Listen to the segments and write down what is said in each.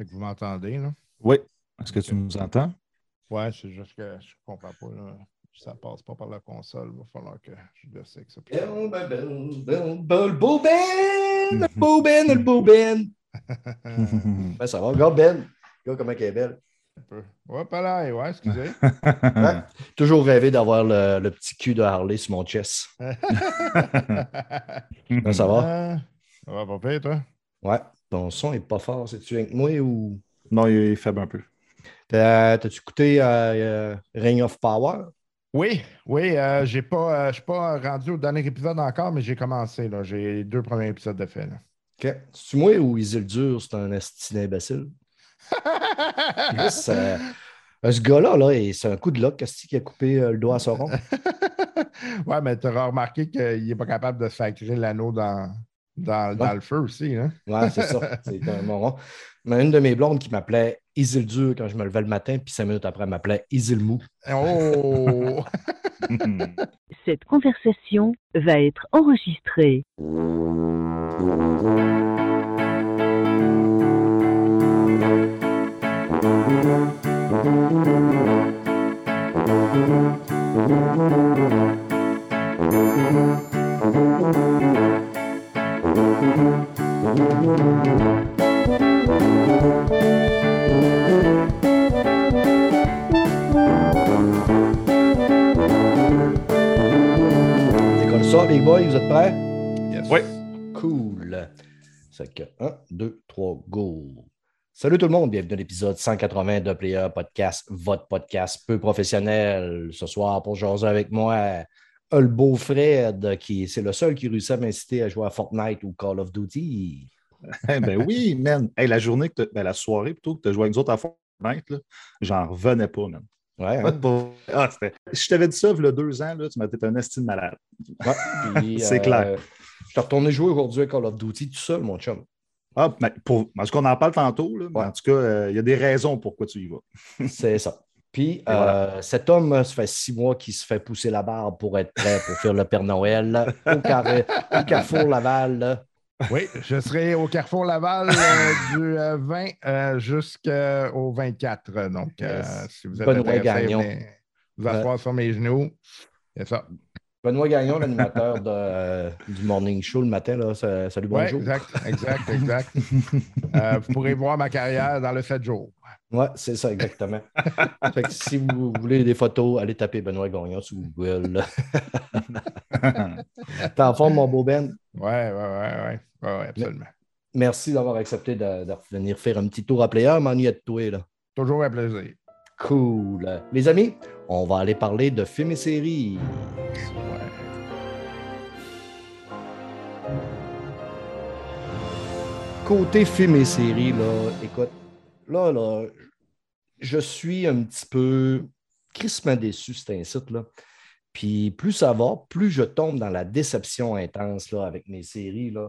Fait que vous m'entendez, là? Oui. Est-ce que tu nous entends? Ouais, c'est juste que je comprends pas. Là. Ça passe pas par la console. Il va falloir que je dessèque ça. Le beau Ben! Le beau Ben! Le beau Ben! Ben, ça va. Regarde Ben. Regarde comment elle est belle. Un peu. Ouais, pas là, ouais, excusez. Ouais. Toujours rêvé d'avoir le, le petit cul de Harley sur mon chest. Ben, ça va? Ah, Ça va pas pire, toi? Ouais. Ton son est pas fort. C'est-tu avec moi ou? non, il est faible un peu. T'as- T'as-tu écouté euh, euh, Ring of Power? Oui, oui, euh, j'ai pas, euh, je suis pas rendu au dernier épisode encore, mais j'ai commencé. là. J'ai les deux premiers épisodes de fait. là. OK. C'est-tu moi ou Isildur, c'est un esti d'imbécile? Chris, euh, ce gars-là, là, c'est un coup de qu'est-ce qui a coupé euh, le doigt à Sauron. ouais, mais tu auras remarqué qu'il n'est pas capable de se faire créer l'anneau dans, dans, dans Ouais. le feu aussi. Hein? Ouais, c'est ça. C'est un moron. Mais une de mes blondes qui m'appelait Isildur quand je me levais le matin, puis cinq minutes après, elle m'appelait Isilmou. Oh! Cette conversation va être enregistrée. C'est comme ça, les boys, vous êtes prêts? Yes. Oui. Cool. C'est que 1, 2, 3, go. Salut tout le monde, bienvenue à l'épisode 180 de Player Podcast, votre podcast peu professionnel. Ce soir, pour jaser avec moi, le beau Fred, qui c'est le seul qui réussit à m'inciter à jouer à Fortnite ou Call of Duty. Eh ben oui, man. Hey, la journée, que ben, la soirée plutôt que tu as joué avec nous autres à Fortnite, j'en revenais pas, man. Ouais, hein? Ouais, ah, si je t'avais dit ça il y a deux ans, là, tu m'as été un estime malade. Ouais, C'est clair. Je suis retourné jouer aujourd'hui à Call of Duty tout seul, mon chum. Ah, mais pour, en tout cas, on en parle tantôt. Là, mais. En tout cas, euh, il y a des raisons pourquoi tu y vas. C'est ça. Puis, euh, voilà. cet homme, ça fait six mois qu'il se fait pousser la barbe pour être prêt pour faire le Père Noël au, carré- au Carrefour Laval. Oui, je serai au Carrefour Laval euh, du euh, 20 euh, jusqu'au 24. Donc, euh, Yes. si vous êtes Benoît Gagnon. vous asseoir sur mes genoux. C'est ça. Benoît Gagnon, l'animateur euh, du Morning Show le matin. Là, salut, Oui, bonjour. exact, exact, exact. Euh, vous pourrez voir ma carrière dans le 7 jours. Ouais, c'est ça, exactement. Fait que si vous voulez des photos, allez taper Benoît Gagnon sur Google. T'es en forme, mon beau Ben? Oui, oui, oui, oui. Ouais, ouais, absolument. Merci d'avoir accepté de, de venir faire un petit tour à player. M'ennuie de toi, là. Toujours un plaisir. Cool. Les amis, on va aller parler de films et séries. Côté films et séries, là, écoute, là, là, je suis un petit peu crissement déçu, c'est un site, là. Puis plus ça va, plus je tombe dans la déception intense là, avec mes séries, là.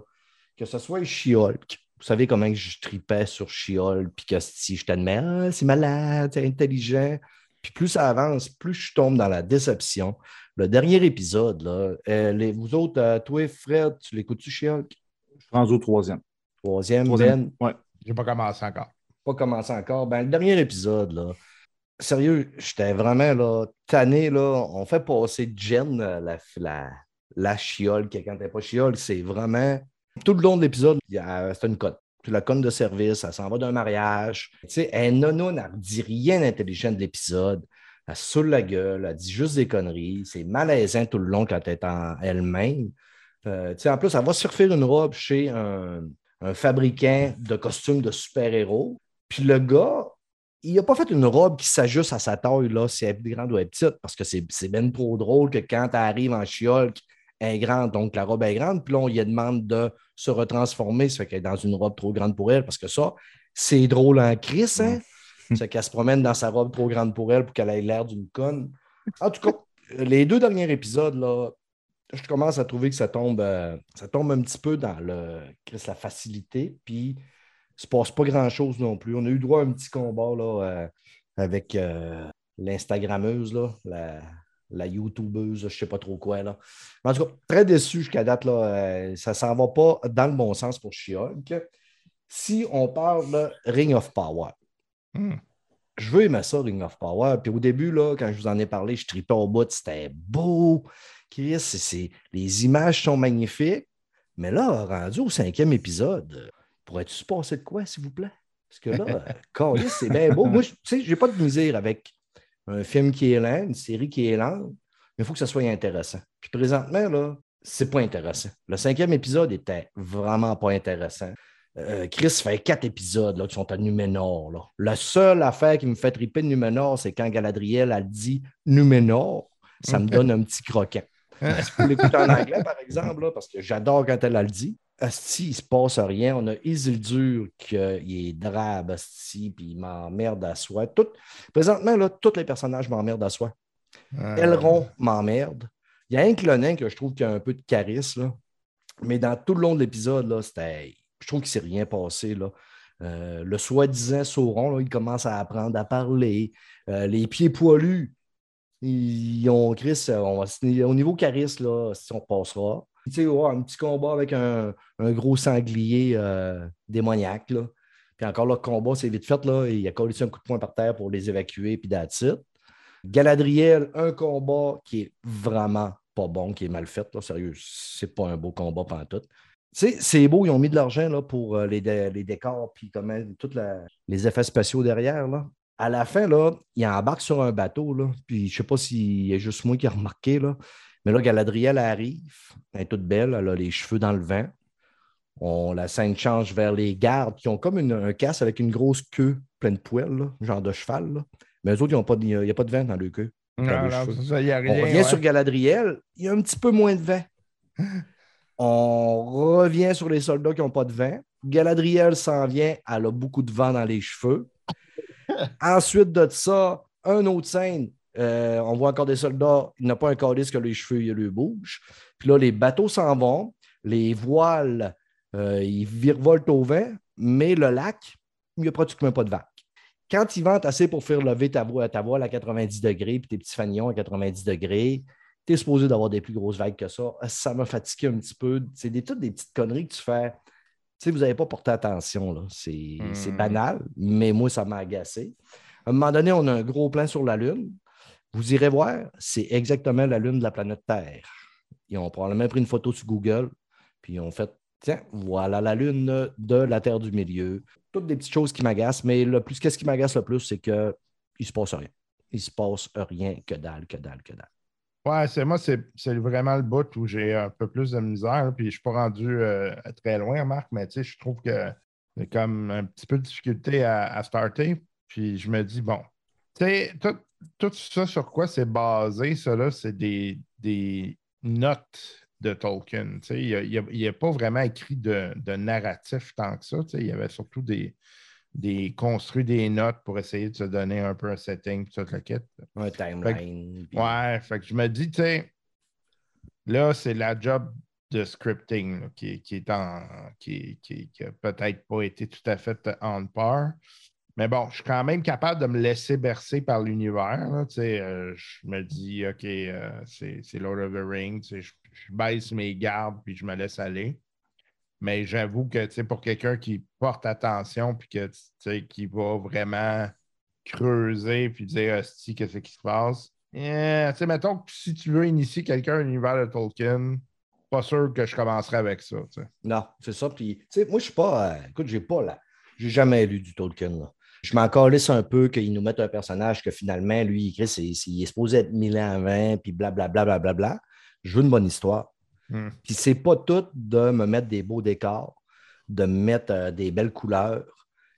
Que ce soit She-Hulk. Vous savez comment je tripais sur She-Hulk, puis que si je t'admets, ah, c'est malade, c'est intelligent. Puis plus ça avance, plus je tombe dans la déception. Le dernier épisode, là, euh, les- vous autres, euh, toi, Fred, tu l'écoutes-tu, She-Hulk? Je prends au troisième. Troisième, Troisième. Ben, Ouais. J'ai pas commencé encore. pas commencé encore. Ben, le dernier épisode, là, sérieux, j'étais vraiment là, tanné. Là, on fait passer Jen, euh, la, la, la chiole, quand elle n'est pas chiole, c'est vraiment. Tout le long de l'épisode, a- c'est une conne. Puis la conne de service, elle s'en va d'un mariage. Tu sais, elle dit rien d'intelligent de l'épisode. Elle saoule la gueule, elle dit juste des conneries. C'est malaisant tout le long quand elle est en elle-même. Euh, en plus, elle va refaire une robe chez un, fabricant de costumes de super-héros. Puis le gars, il n'a pas fait une robe qui s'ajuste à sa taille, là, si elle est grande ou elle est petite, parce que c'est c'est bien trop drôle que quand elle arrive en chiole, elle est grande, donc la robe est grande, puis là, on lui demande de se retransformer, ça fait qu'elle est dans une robe trop grande pour elle, parce que ça, c'est drôle en crise, hein? C'est qu'elle se promène dans sa robe trop grande pour elle pour qu'elle ait l'air d'une conne. En tout cas, les deux derniers épisodes, là, je commence à trouver que ça tombe, euh, ça tombe un petit peu dans le, Chris, la facilité, puis il ne se passe pas grand-chose non plus. On a eu droit à un petit combat là, euh, avec euh, l'Instagrammeuse, là, la, la YouTubeuse, je ne sais pas trop quoi. Là. Mais en tout cas, très déçu jusqu'à date. Là, euh, ça ne s'en va pas dans le bon sens pour She-Hulk. Si on parle de Ring of Power, Hmm. je veux aimer ça, Ring of Power. Puis au début, là, quand je vous en ai parlé, je tripais au bout, c'était beau. Chris, c'est- les images sont magnifiques. Mais là, rendu au cinquième épisode, euh, pourrais-tu se passer de quoi, s'il vous plaît? Parce que là, euh, câlisse, c'est bien beau. Moi, tu sais, j'ai pas de misère avec un film qui est lent, une série qui est lente, mais il faut que ça soit intéressant. Puis présentement, là, c'est pas intéressant. Le cinquième épisode était vraiment pas intéressant. Euh, Chris fait quatre épisodes là, qui sont à Numénor. Là. La seule affaire qui me fait triper de Numénor, c'est quand Galadriel a dit Numénor, ça me donne un petit croquant. Si vous l'écoutez en anglais, par exemple, là, parce que j'adore quand elle a le dit. Asti, il ne se passe rien. On a Isildur qui euh, est drabe, Asti, puis il m'emmerde à soi. Tout, présentement, là, tous les personnages m'emmerdent à soi. Euh, Elrond m'emmerde. Il y a un nain que je trouve qui a un peu de charisme, là. mais dans tout le long de l'épisode, là, c'était. Je trouve qu'il ne s'est rien passé. Là. Euh, le soi-disant Sauron, là, il commence à apprendre à parler. Euh, les pieds poilus, ils ont Chris, on va se- au niveau charisme, là, si on passera. Tu sais, un petit combat avec un, gros sanglier euh, démoniaque. Là. Puis encore le combat, c'est vite fait. Là, il a collé un coup de poing par terre pour les évacuer, puis that's it. Galadriel, un combat qui est vraiment pas bon, qui est mal fait. Là, sérieux, c'est pas un beau combat pantoute. C'est beau, ils ont mis de l'argent pour euh, les, les décors puis comment tous les effets spéciaux derrière. Là. À la fin, là, il embarque sur un bateau, là, puis je sais pas s'il y a juste moi qui ai remarqué, là, mais là, Galadriel arrive, elle est toute belle, elle a les cheveux dans le vent. On, la scène change vers les gardes qui ont comme une- un casque avec une grosse queue pleine de poils, là, genre de cheval. là. Mais eux autres, il n'y a, pas de vent dans le queue. Non, dans les non, cheveux. c'est ça, il y a rien. On revient ouais. sur Galadriel, il y a un petit peu moins de vent. On revient sur les soldats qui n'ont pas de vent. Galadriel s'en vient, elle a beaucoup de vent dans les cheveux. Ensuite de ça, un autre scène, euh, on voit encore des soldats, il n'a pas un calice que les cheveux il lui bougent. Puis là, les bateaux s'en vont, les voiles, euh, ils virevoltent au vent, mais le lac, il n'y a pratiquement pas de vagues. Quand il vente assez pour faire lever ta, voile- ta voile à 90 degrés, puis tes petits fanions à 90 degrés, tu es supposé d'avoir des plus grosses vagues que ça. Ça m'a fatigué un petit peu. C'est des, toutes des petites conneries que tu fais. Tu sais, vous n'avez pas porté attention. là. C'est Hmm. c'est banal, mais moi, ça m'a agacé. À un moment donné, on a un gros plan sur la Lune. Vous irez voir, c'est exactement la Lune de la planète Terre. Ils ont probablement pris une photo sur Google, puis ils ont fait tiens, voilà la Lune de la Terre du milieu. Toutes des petites choses qui m'agacent, mais le plus, qu'est-ce qui m'agace le plus, c'est qu'il ne se passe rien. Il ne se passe rien que dalle, que dalle, que dalle. Ouais, c'est moi, c'est vraiment le bout où j'ai un peu plus de misère. Puis je ne suis pas rendu euh, très loin, Marc, mais tu sais, je trouve que j'ai comme un petit peu de difficulté à, à starter. Puis je me dis, bon, tu sais, tout, tout ça sur quoi c'est basé, ça là, c'est des, des notes de Tolkien. Il n'a pas vraiment écrit de, de narratif tant que ça. Il y avait surtout des, des construit des notes pour essayer de se donner un peu un setting, toute la quête. Un timeline. puis- Ouais, fait que je me dis, tu sais, là, c'est la job de scripting là, qui, qui est en. qui, qui, qui a peut-être pas été tout à fait on par. Mais bon, je suis quand même capable de me laisser bercer par l'univers. euh, je me dis, OK, euh, c'est Lord of the Rings. Je, baisse mes gardes puis je me laisse aller. Mais j'avoue que pour quelqu'un qui porte attention puis que, qui va vraiment creuser puis dire Hostie, qu'est-ce qui se passe? Eh, mettons que si tu veux initier quelqu'un à l'univers de Tolkien, pas sûr que je commencerai avec ça. Non, c'est ça. Puis, moi, je suis pas. euh, écoute, j'ai pas là. J'ai jamais lu du Tolkien. Là. Je m'en calisse un peu qu'ils nous mettent un personnage que finalement, lui, il c'est- il est supposé être mille ans avant, puis blablabla, blablabla. Je veux une bonne histoire. Hmm. Puis c'est pas tout de me mettre des beaux décors, de me mettre euh, des belles couleurs.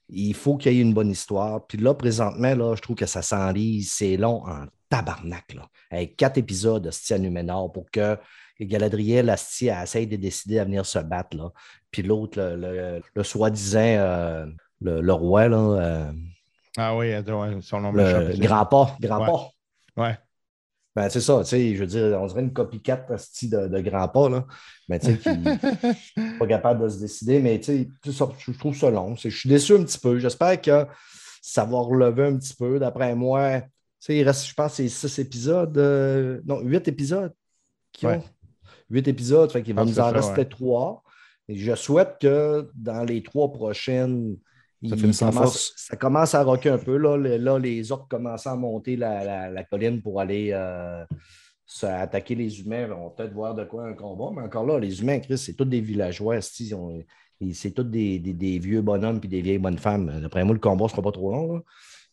Il faut qu'il y ait une bonne histoire. Puis là, présentement, là, je trouve que ça s'enlise. C'est long en tabarnak. Là. Avec quatre épisodes de à Numénor pour que Galadriel, Asti, elle essaye de décider à venir se battre. Là. Puis l'autre, le, le- le soi-disant, euh, le, le roi, là, euh, Ah oui, son nom le grand pas, grand Ouais. pas. Ouais. Ben, c'est ça, tu sais, je veux dire, on dirait une copycat de, de grand pas, là. Mais tu sais, qui n'est pas capable de se décider. Mais tu sais, je trouve ça long. Je suis déçu un petit peu. J'espère que ça va relever un petit peu. D'après moi, tu sais, il reste, je pense, c'est six épisodes. euh, non, huit épisodes qui Ouais. ont. Huit épisodes, fait qu'il va Ah, nous en rester ouais. trois. Et je souhaite que dans les trois prochaines, Ça commence- force. ça commence à rocker un peu. Là, là les orques commencent à monter la, la- la colline pour aller euh, se- attaquer les humains. On va peut-être voir de quoi un combat, mais encore là, les humains, Chris, c'est tous des villageois. C'est tous des, des- des vieux bonhommes puis des vieilles bonnes femmes. D'après moi, le combat ne sera pas trop long. Là.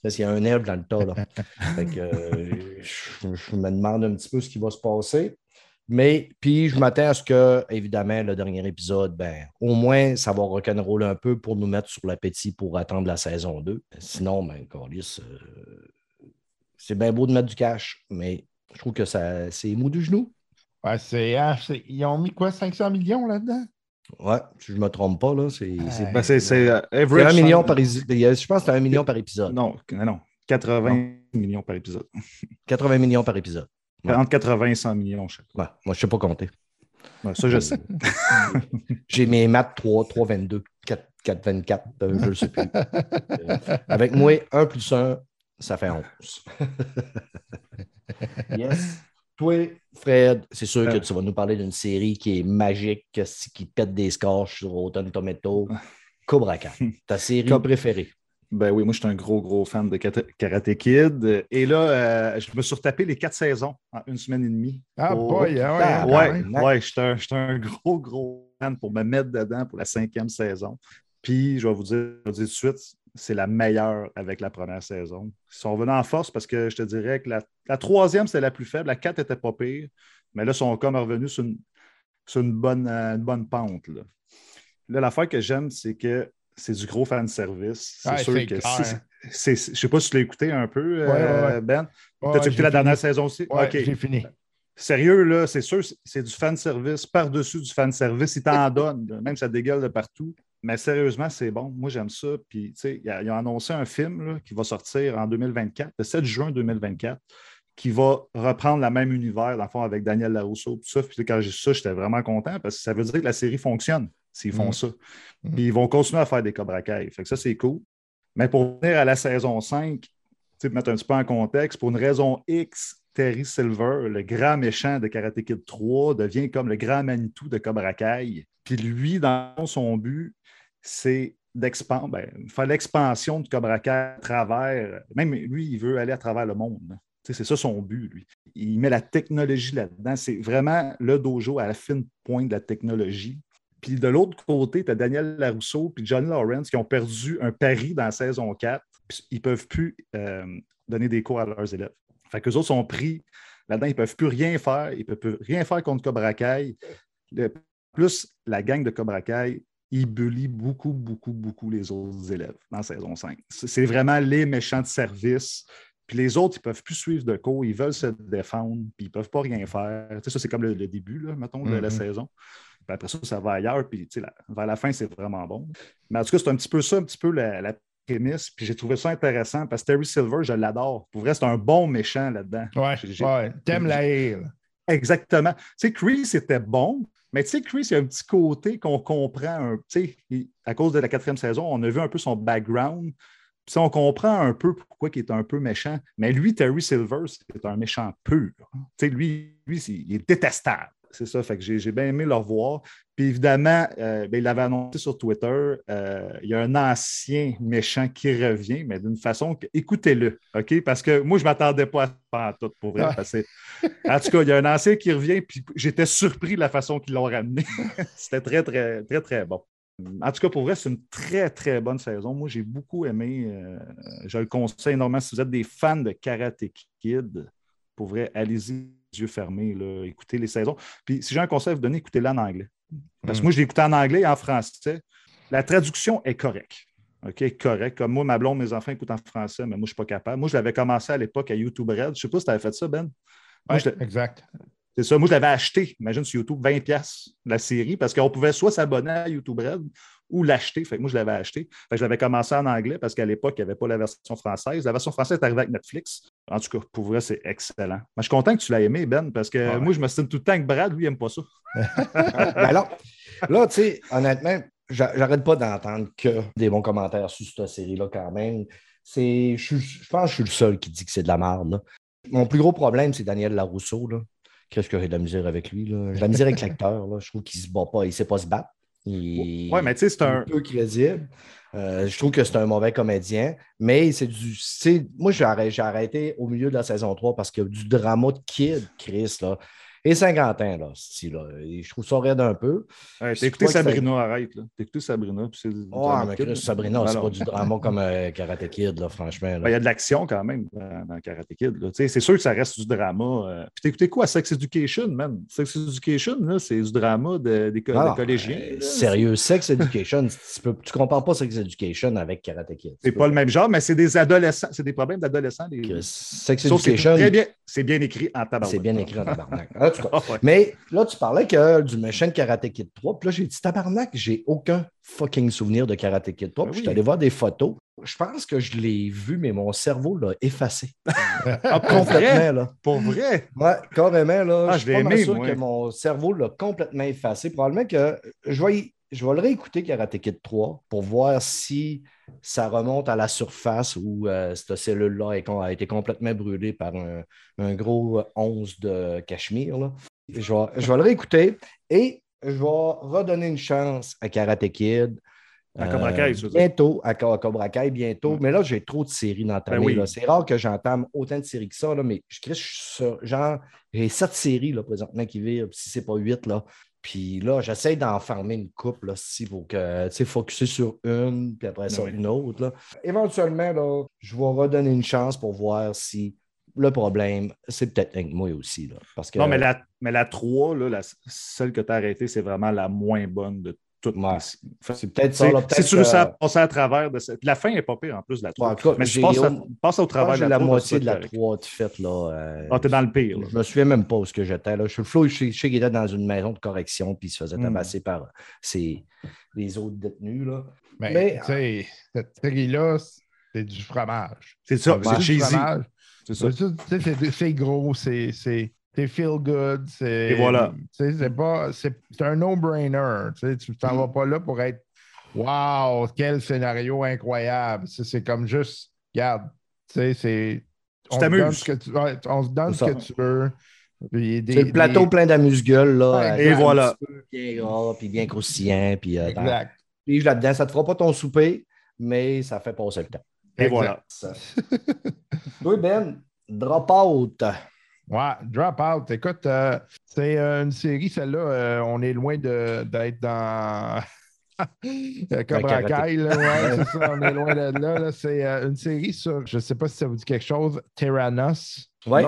Parce qu'il y a un elfe dans le tas. Là. Fait que, euh, je, je me demande un petit peu ce qui va se passer. Mais puis je m'attends à ce que, évidemment, le dernier épisode, ben, au moins, ça va rock'n'roll un peu pour nous mettre sur l'appétit pour attendre la saison 2. Sinon, ben, câlisse, euh, c'est bien beau de mettre du cash, mais je trouve que ça, c'est mou du genou. Ouais, c'est, ah, c'est- ils ont mis quoi, 500 millions là-dedans? Ouais, si je ne me trompe pas, là, c'est, c'est- Ben, c'est c'est, euh, un million par épisode. Je pense que c'est un million par épisode. Non, non, non. 80 millions par épisode. 80 millions par épisode. Ouais. Entre 80 et 100 millions chaque. Ouais, moi, je ne sais pas compter. Ouais, ça, je sais. J'ai mes maths 3, 3, 22, 4, 4, 24, euh, je ne sais plus. Euh, avec moi, 1 plus 1, ça fait 11. yes. Toi, Fred, c'est sûr que Euh. tu vas nous parler d'une série qui est magique, qui pète des scores sur Autumn Tomato. Cobra Kai, ta série préférée. Ben oui, moi, je suis un gros, gros fan de Karate Kid. Et là, euh, je me suis retapé les quatre saisons en une semaine et demie. Ah, Oh, boy, ah ouais, ah, Ouais, ouais. ouais, j'étais un, un gros, gros fan pour me mettre dedans pour la cinquième saison. Puis, je vais vous dire, je vais vous dire tout de suite, c'est la meilleure avec la première saison. Ils sont revenus en force parce que je te dirais que la, la troisième, c'était la plus faible. La quatre était pas pire. Mais là, ils sont comme revenus sur une, sur une, bonne, euh, une bonne pente. Là, Là, l'affaire que j'aime, c'est que c'est du gros fan service. C'est Ouais, sûr que c'est- je sais pas si tu l'as écouté un peu, Ouais, euh, ouais. Ben. Ouais, T'as-tu j'ai écouté la fini. dernière saison aussi? Ouais, OK. j'ai fini. Sérieux, là, c'est sûr, c'est- du fan service par-dessus du fan service. Ils t'en donnent, même ça dégueule de partout. Mais sérieusement, c'est bon. Moi, j'aime ça. Puis, tu sais, ils ont annoncé un film là, qui va sortir en 2024, le 7 juin 2024, qui va reprendre la même univers, dans le fond, avec Daniel Larousseau. Tout ça. Puis, quand j'ai su ça, j'étais vraiment content parce que ça veut dire que la série fonctionne s'ils font Mm. ça. Mm. Puis, ils vont continuer à faire des Cobra Kai. Fait que ça, c'est cool. Mais pour venir à la saison 5, tu sais, pour mettre un petit peu en contexte, pour une raison X, Terry Silver, le grand méchant de Karate Kid 3, devient comme le grand Manitou de Cobra Kai. Puis lui, dans son but, c'est d'expandre, ben, faire l'expansion de Cobra Kai à travers, même lui, il veut aller à travers le monde. C'est ça son but, lui. Il met la technologie là-dedans. C'est vraiment le dojo à la fine pointe de la technologie. Puis de l'autre côté, tu as Daniel Larousseau puis Johnny Lawrence qui ont perdu un pari dans la saison 4. Puis ils ne peuvent plus euh, donner des cours à leurs élèves. Fait qu'eux autres sont pris là-dedans, ils ne peuvent plus rien faire. Ils ne peuvent plus rien faire contre Cobra Kai. Le- plus la gang de Cobra Kai, ils bully beaucoup, beaucoup, beaucoup les autres élèves dans la saison 5. C'est vraiment les méchants de service. Puis les autres, ils ne peuvent plus suivre de cours, ils veulent se défendre, puis ils ne peuvent pas rien faire. Tu sais, ça, c'est comme le, le début, là, mettons, de la Mhm. saison. Puis après ça, ça va ailleurs, puis la- vers la fin, c'est vraiment bon. Mais en tout cas, c'est un petit peu ça, un petit peu la, la prémisse. Puis j'ai trouvé ça intéressant parce que Terry Silver, je l'adore. Pour vrai, c'est un bon méchant là-dedans. Ouais, ouais. T'aimes la haie, là. Exactement. Tu sais, Chris était bon, mais tu sais, Chris, il y a un petit côté qu'on comprend. Tu sais, à cause de la quatrième saison, on a vu un peu son background. Puis on comprend un peu pourquoi il est un peu méchant. Mais lui, Terry Silver, c'est un méchant pur. Tu sais, lui, lui il est détestable. C'est ça, fait que j'ai bien aimé le revoir. Puis évidemment, euh, ben, il l'avait annoncé sur Twitter, euh, il y a un ancien méchant qui revient, mais d'une façon que, écoutez-le, OK? Parce que moi, je ne m'attendais pas à ça en tout, pour vrai. Ouais. parce que- en tout cas, il y a un ancien qui revient, puis j'étais surpris de la façon qu'ils l'ont ramené. C'était très, très, très, très bon. En tout cas, pour vrai, c'est une très, très bonne saison. Moi, j'ai beaucoup aimé. euh, je le conseille énormément. Si vous êtes des fans de Karate Kid, pour vrai, allez-y, yeux fermés, là, écoutez les saisons. Puis, si j'ai un conseil à vous donner, écoutez-la en anglais. Parce que Mm. moi, je l'ai écouté en anglais et en français. La traduction est correcte. OK, correct. Comme moi, ma blonde, mes enfants écoutent en français, mais moi, je ne suis pas capable. Moi, je l'avais commencé à l'époque à YouTube Red. Je ne sais pas si tu avais fait ça, Ben. Moi, Ouais, je l'ai- exact. c'est ça. Moi, je l'avais acheté, imagine, sur YouTube, 20$ piastres, la série, parce qu'on pouvait soit s'abonner à YouTube Red ou l'acheter. Fait que moi, je l'avais acheté. Fait que je l'avais commencé en anglais parce qu'à l'époque, il n'y avait pas la version française. La version française est arrivée avec Netflix. En tout cas, pour vrai, c'est excellent. Mais je suis content que tu l'aies aimé, Ben, parce que Ouais. moi, je me stime tout le temps que Brad, lui, il n'aime pas ça. Ben là, là tu sais, honnêtement, j'a- j'arrête pas d'entendre que des bons commentaires sur cette série-là quand même. Je, pense que je suis le seul qui dit que c'est de la merde. là. Mon plus gros problème, c'est Daniel Larousseau. Qu'est-ce que j'ai de la misère avec lui? J'ai de la misère avec l'acteur. Je trouve qu'il se bat pas, il ne sait pas se battre. Il Ouais, mais tu sais, c'est est un. peu crédible. Euh, je trouve que c'est un mauvais comédien, mais c'est du. Moi, j'ai arrêté, j'ai arrêté au milieu de la saison 3 parce qu'il y a du drama de kid, Chris, là. Et Saint-Quentin, là, si, là. Et je trouve ça raide un peu. Ouais, T'as écouté Sabrina, arrête. là. T'as écouté Sabrina. puis c'est drama mais Chris. Sabrina, c'est Alors, pas du drama comme euh, Karate Kid, là, franchement. ben, Il y a de l'action quand même dans, dans Karate Kid. là. Tu sais, C'est sûr que ça reste du drama. euh. Puis t'as écouté quoi? Sex Education, man? Sex Education, là, c'est du drama de- des, co- Ah, des collégiens. euh, sérieux, Sex Education, tu, peux, tu compares pas Sex Education avec Karate Kid. C'est pas le même genre, mais c'est des adolescents. C'est des problèmes d'adolescents. les- Sex Sauf c'est Education, très bien. C'est bien écrit en tabac. c'est bien écrit en tabarnak. En tout cas, Ah, ouais. Mais là, tu parlais que du méchant de Karate Kid 3. Puis là, j'ai dit tabarnak, j'ai aucun fucking souvenir de Karate Kid 3. Ben Puis je suis allé voir des photos. Je pense que je l'ai vu, mais mon cerveau l'a effacé. Ah, pour vrai? Complètement, là. Pour vrai? Ouais, carrément, là. Ah, je suis pas aimé, sûr moi. que mon cerveau l'a complètement effacé. Probablement que je vais, y- je vais le réécouter Karate Kid 3 pour voir si ça remonte à la surface ou euh, cette cellule-là a été complètement brûlée par un, un gros 11 de cachemire. là. Je vais, je vais le réécouter et je vais redonner une chance à Karate Kid. À Cobra Kai, veux dire. bientôt, à, Co- à Cobra Kai, bientôt. Mm. Mais là, j'ai trop de séries d'entamer. Ben oui. C'est rare que j'entame autant de séries que ça, là, mais je, je suis sur, genre, j'ai sept séries là, présentement qui vivent, si c'est pas huit. Là. Puis là, j'essaie d'en farmer une couple là, si pour que, tu sais, focuser sur une, puis après Oui. une autre. Là. Éventuellement, là, je vais redonner une chance pour voir si le problème, c'est peut-être avec moi aussi. Là, parce que, Non, mais la, mais la 3, là, la, celle que tu as arrêtée, c'est vraiment la moins bonne de c'est peut-être ça. Là, Si tu réussis à que- passer à travers de cette. La fin n'est pas pire en plus de la 3. en tout cas, mais tu passes, à- au- je pense travers que de la la 3, moitié de la être correct. 3 de fait. Là, euh, Ah, t'es dans le pire. là. Je me souviens même pas où ce que j'étais. Là. Je suis le flow, je sais, je sais qu'il était dans une maison de correction, puis il se faisait Hmm. tabasser par ses, les autres détenus. Là. Mais, Mais- tu sais, cette série-là, c'est du fromage. C'est ça, c'est du cheesy. fromage. C'est ça. C'est ça, tu sais, c'est- c'est gros, c'est c'est- feel good. c'est- Et voilà. tu sais, C'est pas- c'est c'est un no-brainer. Tu sais, tu t'en Mm. vas pas là pour être Wow, quel scénario incroyable. C'est c'est comme juste, regarde, tu sais, c'est. On te donne t'amuses. ce que tu- ouais, On se donne ce que tu veux. C'est le plateau des- plein d'amuse-gueule. là, Ouais, et voilà. Bien gras, puis bien croustillant. Puis euh, Exact. puis là-dedans, ça te fera pas ton souper, mais ça fait passer le temps. Et Exact. voilà. Oui, Ben, drop out. Ouais, Drop Out. Écoute, euh, c'est euh, une série, celle-là, euh, on est loin de- d'être dans. Cobra. Kai, là, ouais, c'est ça, on est loin de là. là. C'est euh, une série sur, je ne sais pas si ça vous dit quelque chose, Tyrannos. Ouais.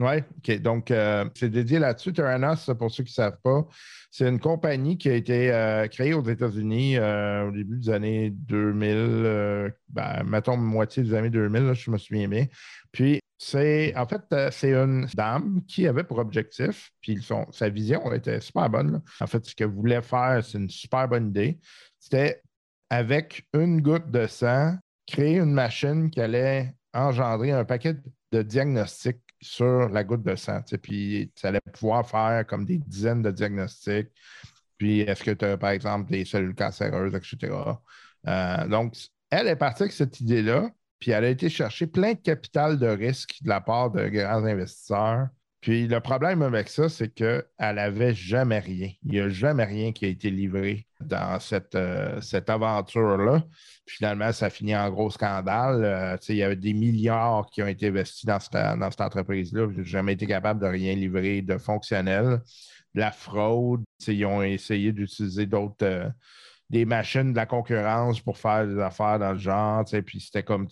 Oui, OK. Donc, euh, c'est dédié là-dessus. Tyrannos, pour ceux qui ne savent pas, c'est une compagnie qui a été euh, créée aux États-Unis euh, au début des années 2000, euh, ben, mettons moitié des années 2000, là, je me souviens bien. Puis, c'est en fait, c'est une dame qui avait pour objectif, puis son, sa vision était super bonne. En fait, ce qu'elle voulait faire, c'est une super bonne idée. C'était avec une goutte de sang, créer une machine qui allait engendrer un paquet de diagnostics sur la goutte de sang. tu Puis ça allait pouvoir faire comme des dizaines de diagnostics. Puis est-ce que tu as, par exemple, des cellules cancéreuses, etc. Euh, donc, elle est partie avec cette idée-là, puis elle a été chercher plein de capital de risque de la part de grands investisseurs. Puis le problème avec ça, c'est qu'elle n'avait jamais rien. Il n'y a jamais rien qui a été livré dans cette, euh, cette aventure-là. Finalement, ça finit en gros scandale. Euh, il y avait des milliards qui ont été investis dans cette, dans cette entreprise-là. J'ai jamais été capable de rien livrer de fonctionnel. De la fraude. Ils ont essayé d'utiliser d'autres. euh, des machines de la concurrence pour faire des affaires dans le genre, puis c'était comme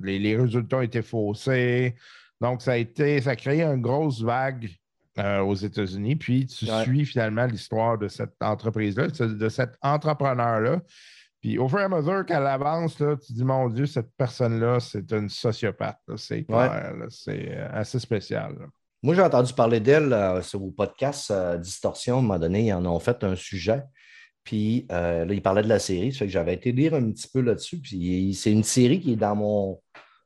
les, les résultats étaient faussés. Donc, ça a été, ça a créé une grosse vague euh, aux États-Unis. Puis tu Ouais. suis finalement l'histoire de cette entreprise-là, de cet entrepreneur-là. Puis au fur et à mesure qu'elle avance, là, tu dis, mon Dieu, cette personne-là, c'est une sociopathe. C'est clair, c'est euh, assez spécial. là. Moi, j'ai entendu parler d'elle euh, sur le podcast euh, Distorsion. À un moment donné, ils en ont fait un sujet. Puis euh, là, ils parlaient de la série. Ça fait que j'avais été lire un petit peu là-dessus. Puis c'est une série qui est dans, mon,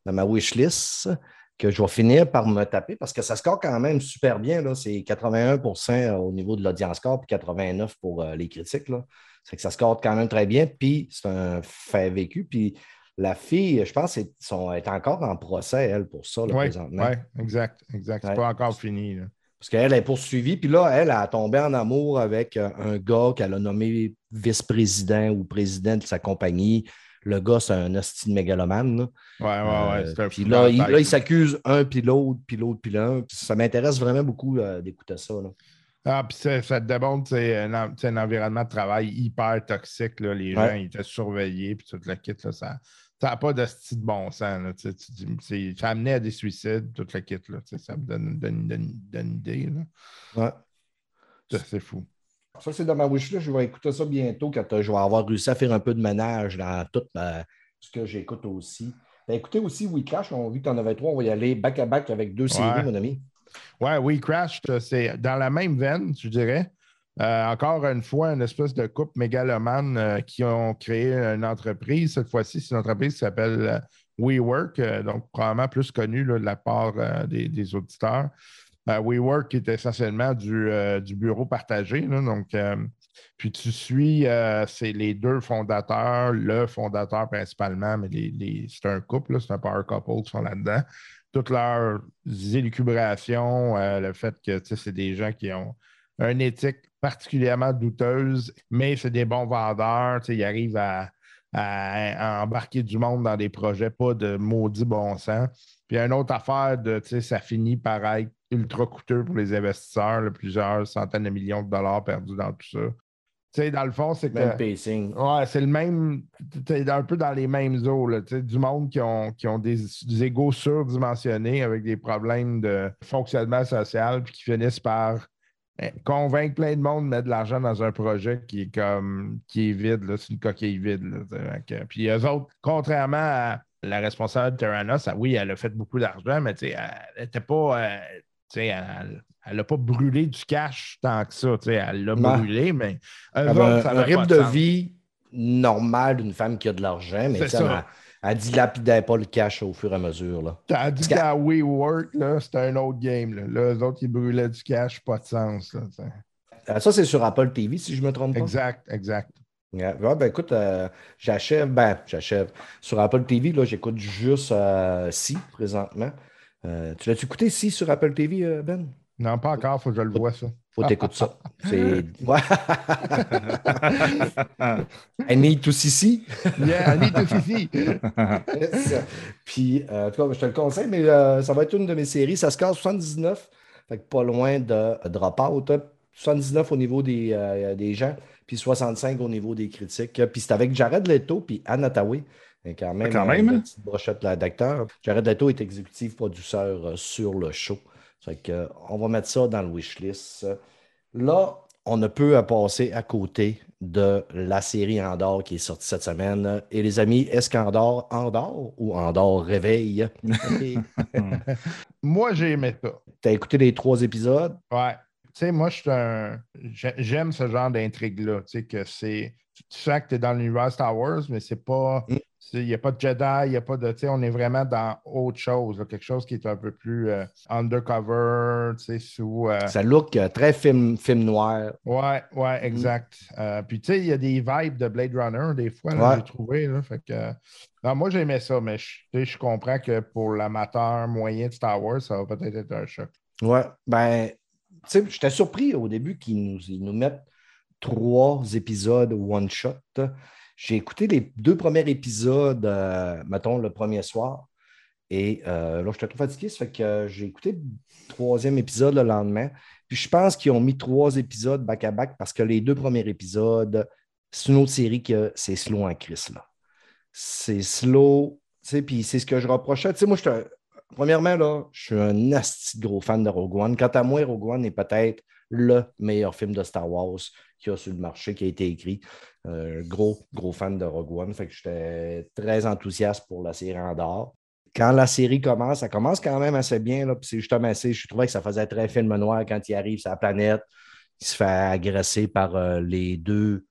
dans ma wishlist que je vais finir par me taper parce que ça score quand même super bien. là. C'est 81% au niveau de l'audience score puis 89 pour euh, les critiques. Là. C'est que ça score quand même très bien. Puis c'est un fait vécu. Puis la fille, je pense, est, est encore en procès, elle, pour ça, là, Oui, présentement. exact, exact. C'est pas encore fini. là. Parce qu'elle est poursuivie, puis là, elle a tombé en amour avec euh, un gars qu'elle a nommé vice-président ou président de sa compagnie. Le gars, c'est un hostie de mégalomane. là. Ouais, ouais, ouais. Euh, puis là, là, il s'accuse un, puis l'autre, puis l'autre, puis l'un. Ça m'intéresse vraiment beaucoup euh, d'écouter ça. là. Ah, puis ça, ça te démontre c'est un, environnement de travail hyper toxique. Là. Les Ouais. gens ils étaient surveillés, puis tout le kit. Là, ça n'a pas de style de bon sens. Tu tu ça amenait à des suicides, tout le kit. Là, ça me donne, donne- donne- donne une idée. là. Ouais. C'est fou. Ça, c'est dans ma wishlist. Je vais écouter ça bientôt quand euh, je vais avoir réussi à faire un peu de ménage dans tout euh, ce que j'écoute aussi. Ben, écoutez aussi We Clash. On a vu que tu en avais trois. On va y aller back-à-back avec deux séries, Ouais. mon ami. Ouais, We Crash, c'est dans la même veine, je dirais. Euh, encore une fois, une espèce de couple mégalomane euh, qui ont créé une entreprise. Cette fois-ci, c'est une entreprise qui s'appelle euh, WeWork, euh, donc probablement plus connue là, de la part euh, des, des auditeurs. Euh, WeWork est essentiellement du, euh, bureau partagé. donc, euh, puis tu suis, euh, c'est les deux fondateurs, le fondateur principalement, mais c'est un couple, c'est un power couple qui sont là-dedans toutes leurs élucubrations, le fait que c'est des gens qui ont une éthique particulièrement douteuse, mais c'est des bons vendeurs. Ils arrivent à, embarquer du monde dans des projets pas de maudit bon sens. Puis une autre affaire, de, ça finit par être ultra coûteux pour les investisseurs, là, plusieurs centaines de millions de dollars perdus dans tout ça. Tu sais, dans le fond, c'est que. Même pacing. Ouais, c'est le même. T'es un peu dans les mêmes eaux, là, tu sais, du monde qui ont, qui ont des, des égos surdimensionnés avec des problèmes de fonctionnement social, puis qui finissent par eh, convaincre plein de monde de mettre de l'argent dans un projet qui est comme qui est vide, là, c'est une coquille vide. là, tu puis eux autres, contrairement à la responsable de Terranos, ah oui, elle a fait beaucoup d'argent, mais tu sais, elle n'était pas. euh, elle- elle n'a pas brûlé du cash tant que ça. Elle l'a brûlé, mais ça un, un avait pas rythme de vie normal d'une femme qui a de l'argent, mais ça. elle, elle dilapidait pas le cash au fur et à mesure. Là. Tandis Parce qu'à WeWork, c'était un autre game. Là. Là, eux autres, ils brûlaient du cash, pas de sens. là. Euh, Ça, c'est sur Apple TV, si je ne me trompe pas. exact, exact. Ouais, ouais, ben écoute, euh, j'achève, ben, j'achève. Sur Apple TV, là, j'écoute juste euh, Si présentement. Euh, tu l'as-tu écouté Si sur Apple TV, euh, Ben? Non, pas encore, faut que je le vois, ça. Faut t'écouter ça. C'est. I need to see. Yeah, I need to see. Puis, euh, en tout cas, je te le conseille, mais euh, ça va être une de mes séries. Ça se casse 79, fait que pas loin de Dropout. hein. 79 au niveau des, euh, des gens, puis 65 au niveau des critiques. Puis c'est avec Jared Leto puis Anne Hathaway. Et Quand même, Quand euh, même, une hein? petite brochette là, d'acteur. Jared Leto est exécutif producteur euh, sur le show. Fait que, euh, on va mettre ça dans le wishlist. Là, on ne peut passer à côté de la série Andorre qui est sortie cette semaine. Et les amis, est-ce qu'Andorre endort ou Andorre réveille? Moi, j'ai aimé ça. Tu as écouté les trois épisodes? Ouais. Tu sais, moi, je suis un. j'ai- J'aime ce genre d'intrigue-là. Tu sais, que c'est. Tu sens que tu es dans l'univers Star Wars, mais c'est pas. Mm. Il n'y a pas de Jedi, il n'y a pas de. Tu sais, on est vraiment dans autre chose, là, quelque chose qui est un peu plus euh, undercover, tu sais, sous. euh, Ça look euh, très film, film noir. Ouais, ouais, exact. Euh, puis tu sais, il y a des vibes de Blade Runner des fois, là, Ouais. j'ai trouvé. Là, fait que, non, moi, j'aimais ça, mais je comprends que pour l'amateur moyen de Star Wars, ça va peut-être être un choc. Ouais, ben, tu sais, j'étais surpris au début qu'ils nous, ils nous mettent trois épisodes one shot. J'ai écouté les deux premiers épisodes, euh, mettons, le premier soir. Et euh, là, j'étais trop fatigué, ça fait que j'ai écouté le troisième épisode le lendemain. Puis je pense qu'ils ont mis trois épisodes back-à-back parce que les deux premiers épisodes, c'est une autre série que c'est slow en crise, là. C'est slow, tu sais, puis c'est ce que je reprochais. Tu sais, moi, j'étais Premièrement, là, je suis un de gros fan de Rogue One. Quant à moi, Rogue One est peut-être le meilleur film de Star Wars qui a sur le marché, qui a été écrit. Euh, gros, gros fan de Rogue One. Fait que j'étais très enthousiaste pour la série Andorre. Quand la série commence, ça commence quand même assez bien. Là, c'est justement assez. Je trouvais que ça faisait très film noir quand il arrive sur la planète. Il se fait agresser par euh, les deux,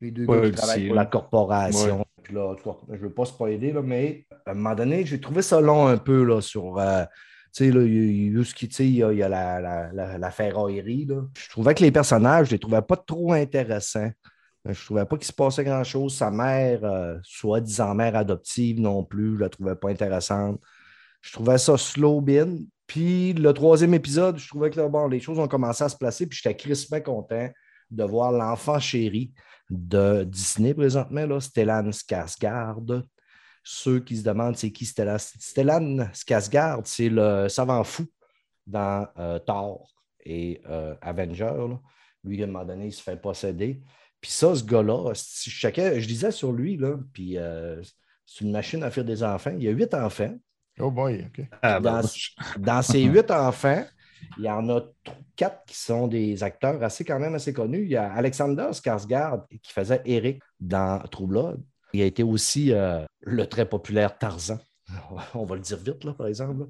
les deux Ouais, gars qui le travaillent pour la corporation. Puis là, je ne veux pas spoiler, là, mais à un moment donné, j'ai trouvé ça long un peu là, sur. euh, sais, là, il il y a il y a, la, la, la, ferraillerie. Je trouvais que les personnages, je les trouvais pas trop intéressants. Euh, Je trouvais pas qu'il se passait grand-chose. Sa mère, euh, soi-disant mère adoptive non plus, je la trouvais pas intéressante. Je trouvais ça slow bin. Puis le troisième épisode, je trouvais que bon, les choses ont commencé à se placer, puis j'étais crispement content de voir l'enfant chéri de Disney présentement, là, Stellan Skarsgård. Ceux qui se demandent c'est qui Stellan, Stellan Skarsgård, c'est le savant fou dans euh, Thor et euh, Avenger. là. Lui, à un moment donné, il se fait posséder. Puis ça, ce gars-là, si je, checkais- je disais sur lui, là, puis euh, c'est une machine à faire des enfants. Il y a huit enfants. Oh boy, OK. Ah, Dans, ben, dans ces huit enfants, il y en a quatre qui sont des acteurs assez quand même assez connus. Il y a Alexander Skarsgård qui faisait Eric dans True Blood. Il a été aussi euh, le très populaire Tarzan. On va le dire vite, là, par exemple.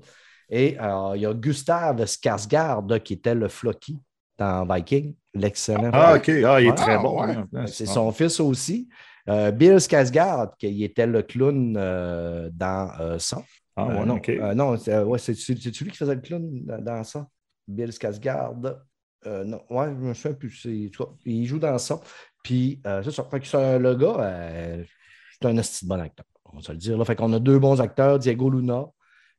Et euh, il y a Gustave Skarsgård qui était le Floki dans Viking, l'excellent. Ah, OK. Ah, il est Ah, très bon. ouais. hein. C'est son fils aussi. Euh, Bill Skarsgård, qui était le clown dans ça. Ah, ouais, non, c'est ouais, lui qui faisait le clown dans, ça. Bill Skarsgård. Non, ouais, je me souviens plus. il joue dans ça. Puis, euh, c'est ça. Fait que c'est- le gars, euh, c'est un esti de bon acteur. On va se le dire. Là. Fait qu'on a deux bons acteurs, Diego Luna.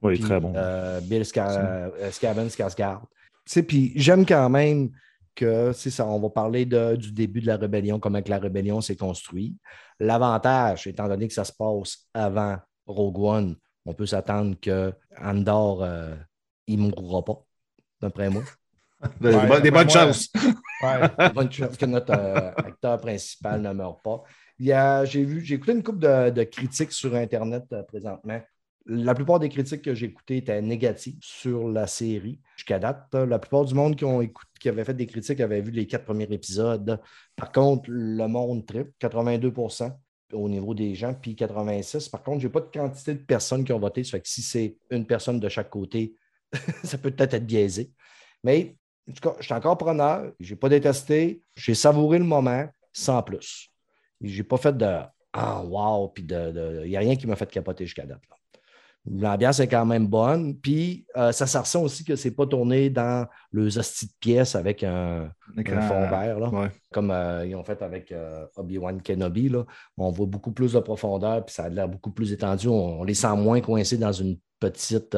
Oui, puis, très bon. euh, Bill Ska- euh, Scaven Skarsgård. Tu sais, Puis j'aime quand même que c'est ça, on va parler de- du début de la rébellion, comment que la rébellion s'est construite. L'avantage, étant donné que ça se passe avant Rogue One, on peut s'attendre que Andor, euh, il ne mourra pas, d'après moi. Des, Ouais, bonnes- des bonnes moi, chances. Ouais. Bonne chance que notre euh, acteur principal ne meurt pas. J'ai écouté une couple de, critiques sur Internet euh, présentement. La plupart des critiques que j'ai écoutées étaient négatives sur la série. Jusqu'à date, la plupart du monde qui, ont qui avait fait des critiques avaient vu les quatre premiers épisodes. Par contre, le monde trip, 82% au niveau des gens, puis 86. Par contre, je n'ai pas de quantité de personnes qui ont voté. Ça fait que si c'est une personne de chaque côté, ça peut peut-être être biaisé. Mais en tout cas, je suis encore preneur. Je n'ai pas détesté. J'ai savouré le moment sans plus. Je n'ai pas fait de Ah, wow, puis de. Il n'y a rien qui m'a fait capoter jusqu'à date. là. L'ambiance est quand même bonne. Puis euh, ça, ça ressent aussi que c'est pas tourné dans le hostie de pièce avec un, un fond vert, là, Ouais. comme euh, ils ont fait avec euh, Obi-Wan Kenobi. Là. On voit beaucoup plus de profondeur, puis ça a l'air beaucoup plus étendu. On, on les sent moins coincés dans une petite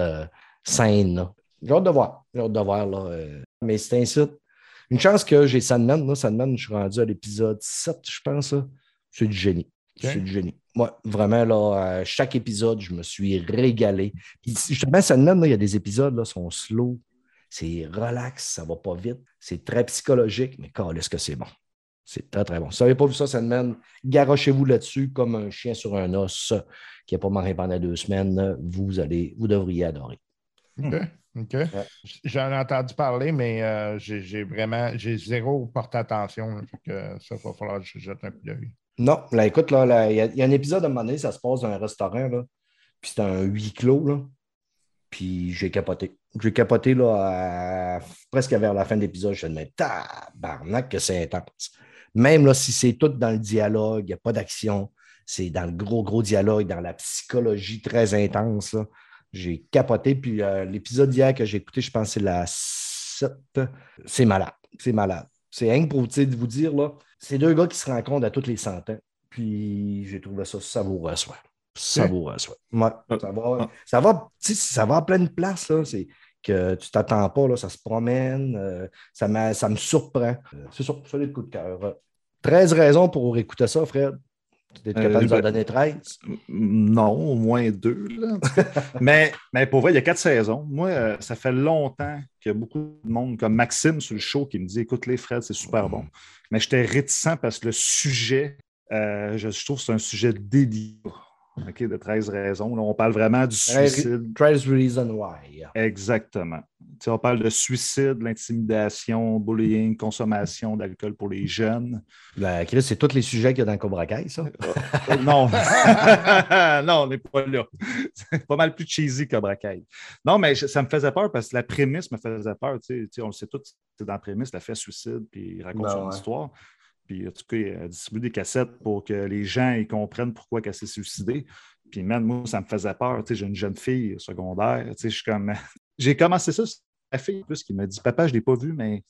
scène. J'ai hâte de voir. J'ai hâte de voir. Là. Mais c'est ainsi. Une chance que j'ai Sandman. Là. Sandman, je suis rendu à l'épisode 7, je pense. là. C'est du génie. C'est du génie. Moi, vraiment, là, chaque épisode, je me suis régalé. Puis, justement, Sandman, là, il y a des épisodes qui sont slow. C'est relax, ça va pas vite. C'est très psychologique, mais est-ce que c'est bon? C'est très, très bon. Si vous n'avez pas vu ça, Sandman, garochez-vous là-dessus comme un chien sur un os qui n'a pas mangé pendant deux semaines. Vous, allez, vous devriez adorer. OK. OK. J'en ai entendu parler, mais euh, j'ai vraiment j'ai zéro porté attention. là. Que ça va falloir que je jette un coup d'œil. Non, écoute, là, il y, a- un épisode à un moment donné, ça se passe dans un restaurant, là, puis c'est un huis clos, là, puis j'ai capoté. J'ai capoté, là, presque vers la fin de l'épisode, je me disais, tabarnak que c'est intense. Même là, si c'est tout dans le dialogue, il n'y a pas d'action, c'est dans le gros, gros dialogue, dans la psychologie très intense. J'ai capoté, puis euh, l'épisode d'hier que j'ai écouté, je pense que c'est la 7, c'est malade, c'est malade. C'est que pour vous dire, là, c'est deux gars qui se rencontrent à toutes les cent ans. Puis j'ai trouvé ça savoureux à soi. Savoureux à soi. Ouais, ça va, ça va, ça va à pleine place, là. C'est que tu t'attends pas, là, ça se promène, euh, ça, ça me surprend. Euh, c'est ça, le coup de cœur. 13 raisons pour écouter ça, Fred. Tu es capable Euh, de nous en donner 13? Non, au moins deux. là, mais, mais pour vrai, il y a quatre saisons. Moi, euh, ça fait longtemps qu'il y a beaucoup de monde, comme Maxime sur le show, qui me dit Écoute, les Fred, c'est super bon. Mais j'étais réticent parce que le sujet, euh, je, je trouve que c'est un sujet délicat. OK, de 13 raisons. Là, on parle vraiment du suicide. 13 Reasons Why. Exactement. On parle de suicide, l'intimidation, bullying, consommation d'alcool pour les jeunes. La Chris, c'est tous les sujets qu'il y a dans Cobra Kai, ça. Euh, non, non, on n'est pas là. C'est pas mal plus cheesy que Kai. Non, mais je- ça me faisait peur parce que la prémisse me faisait peur. On le sait tous, c'est dans la prémisse, la fait suicide, puis il raconte Ben son ouais. histoire. Puis en tout cas, il a distribué des cassettes pour que les gens ils comprennent pourquoi elle s'est suicidée. Puis man, moi, ça me faisait peur. Tu sais, j'ai une jeune fille secondaire. Tu sais, je suis comme. J'ai commencé ça, la fille plus qui m'a dit Papa, je ne l'ai pas vu, mais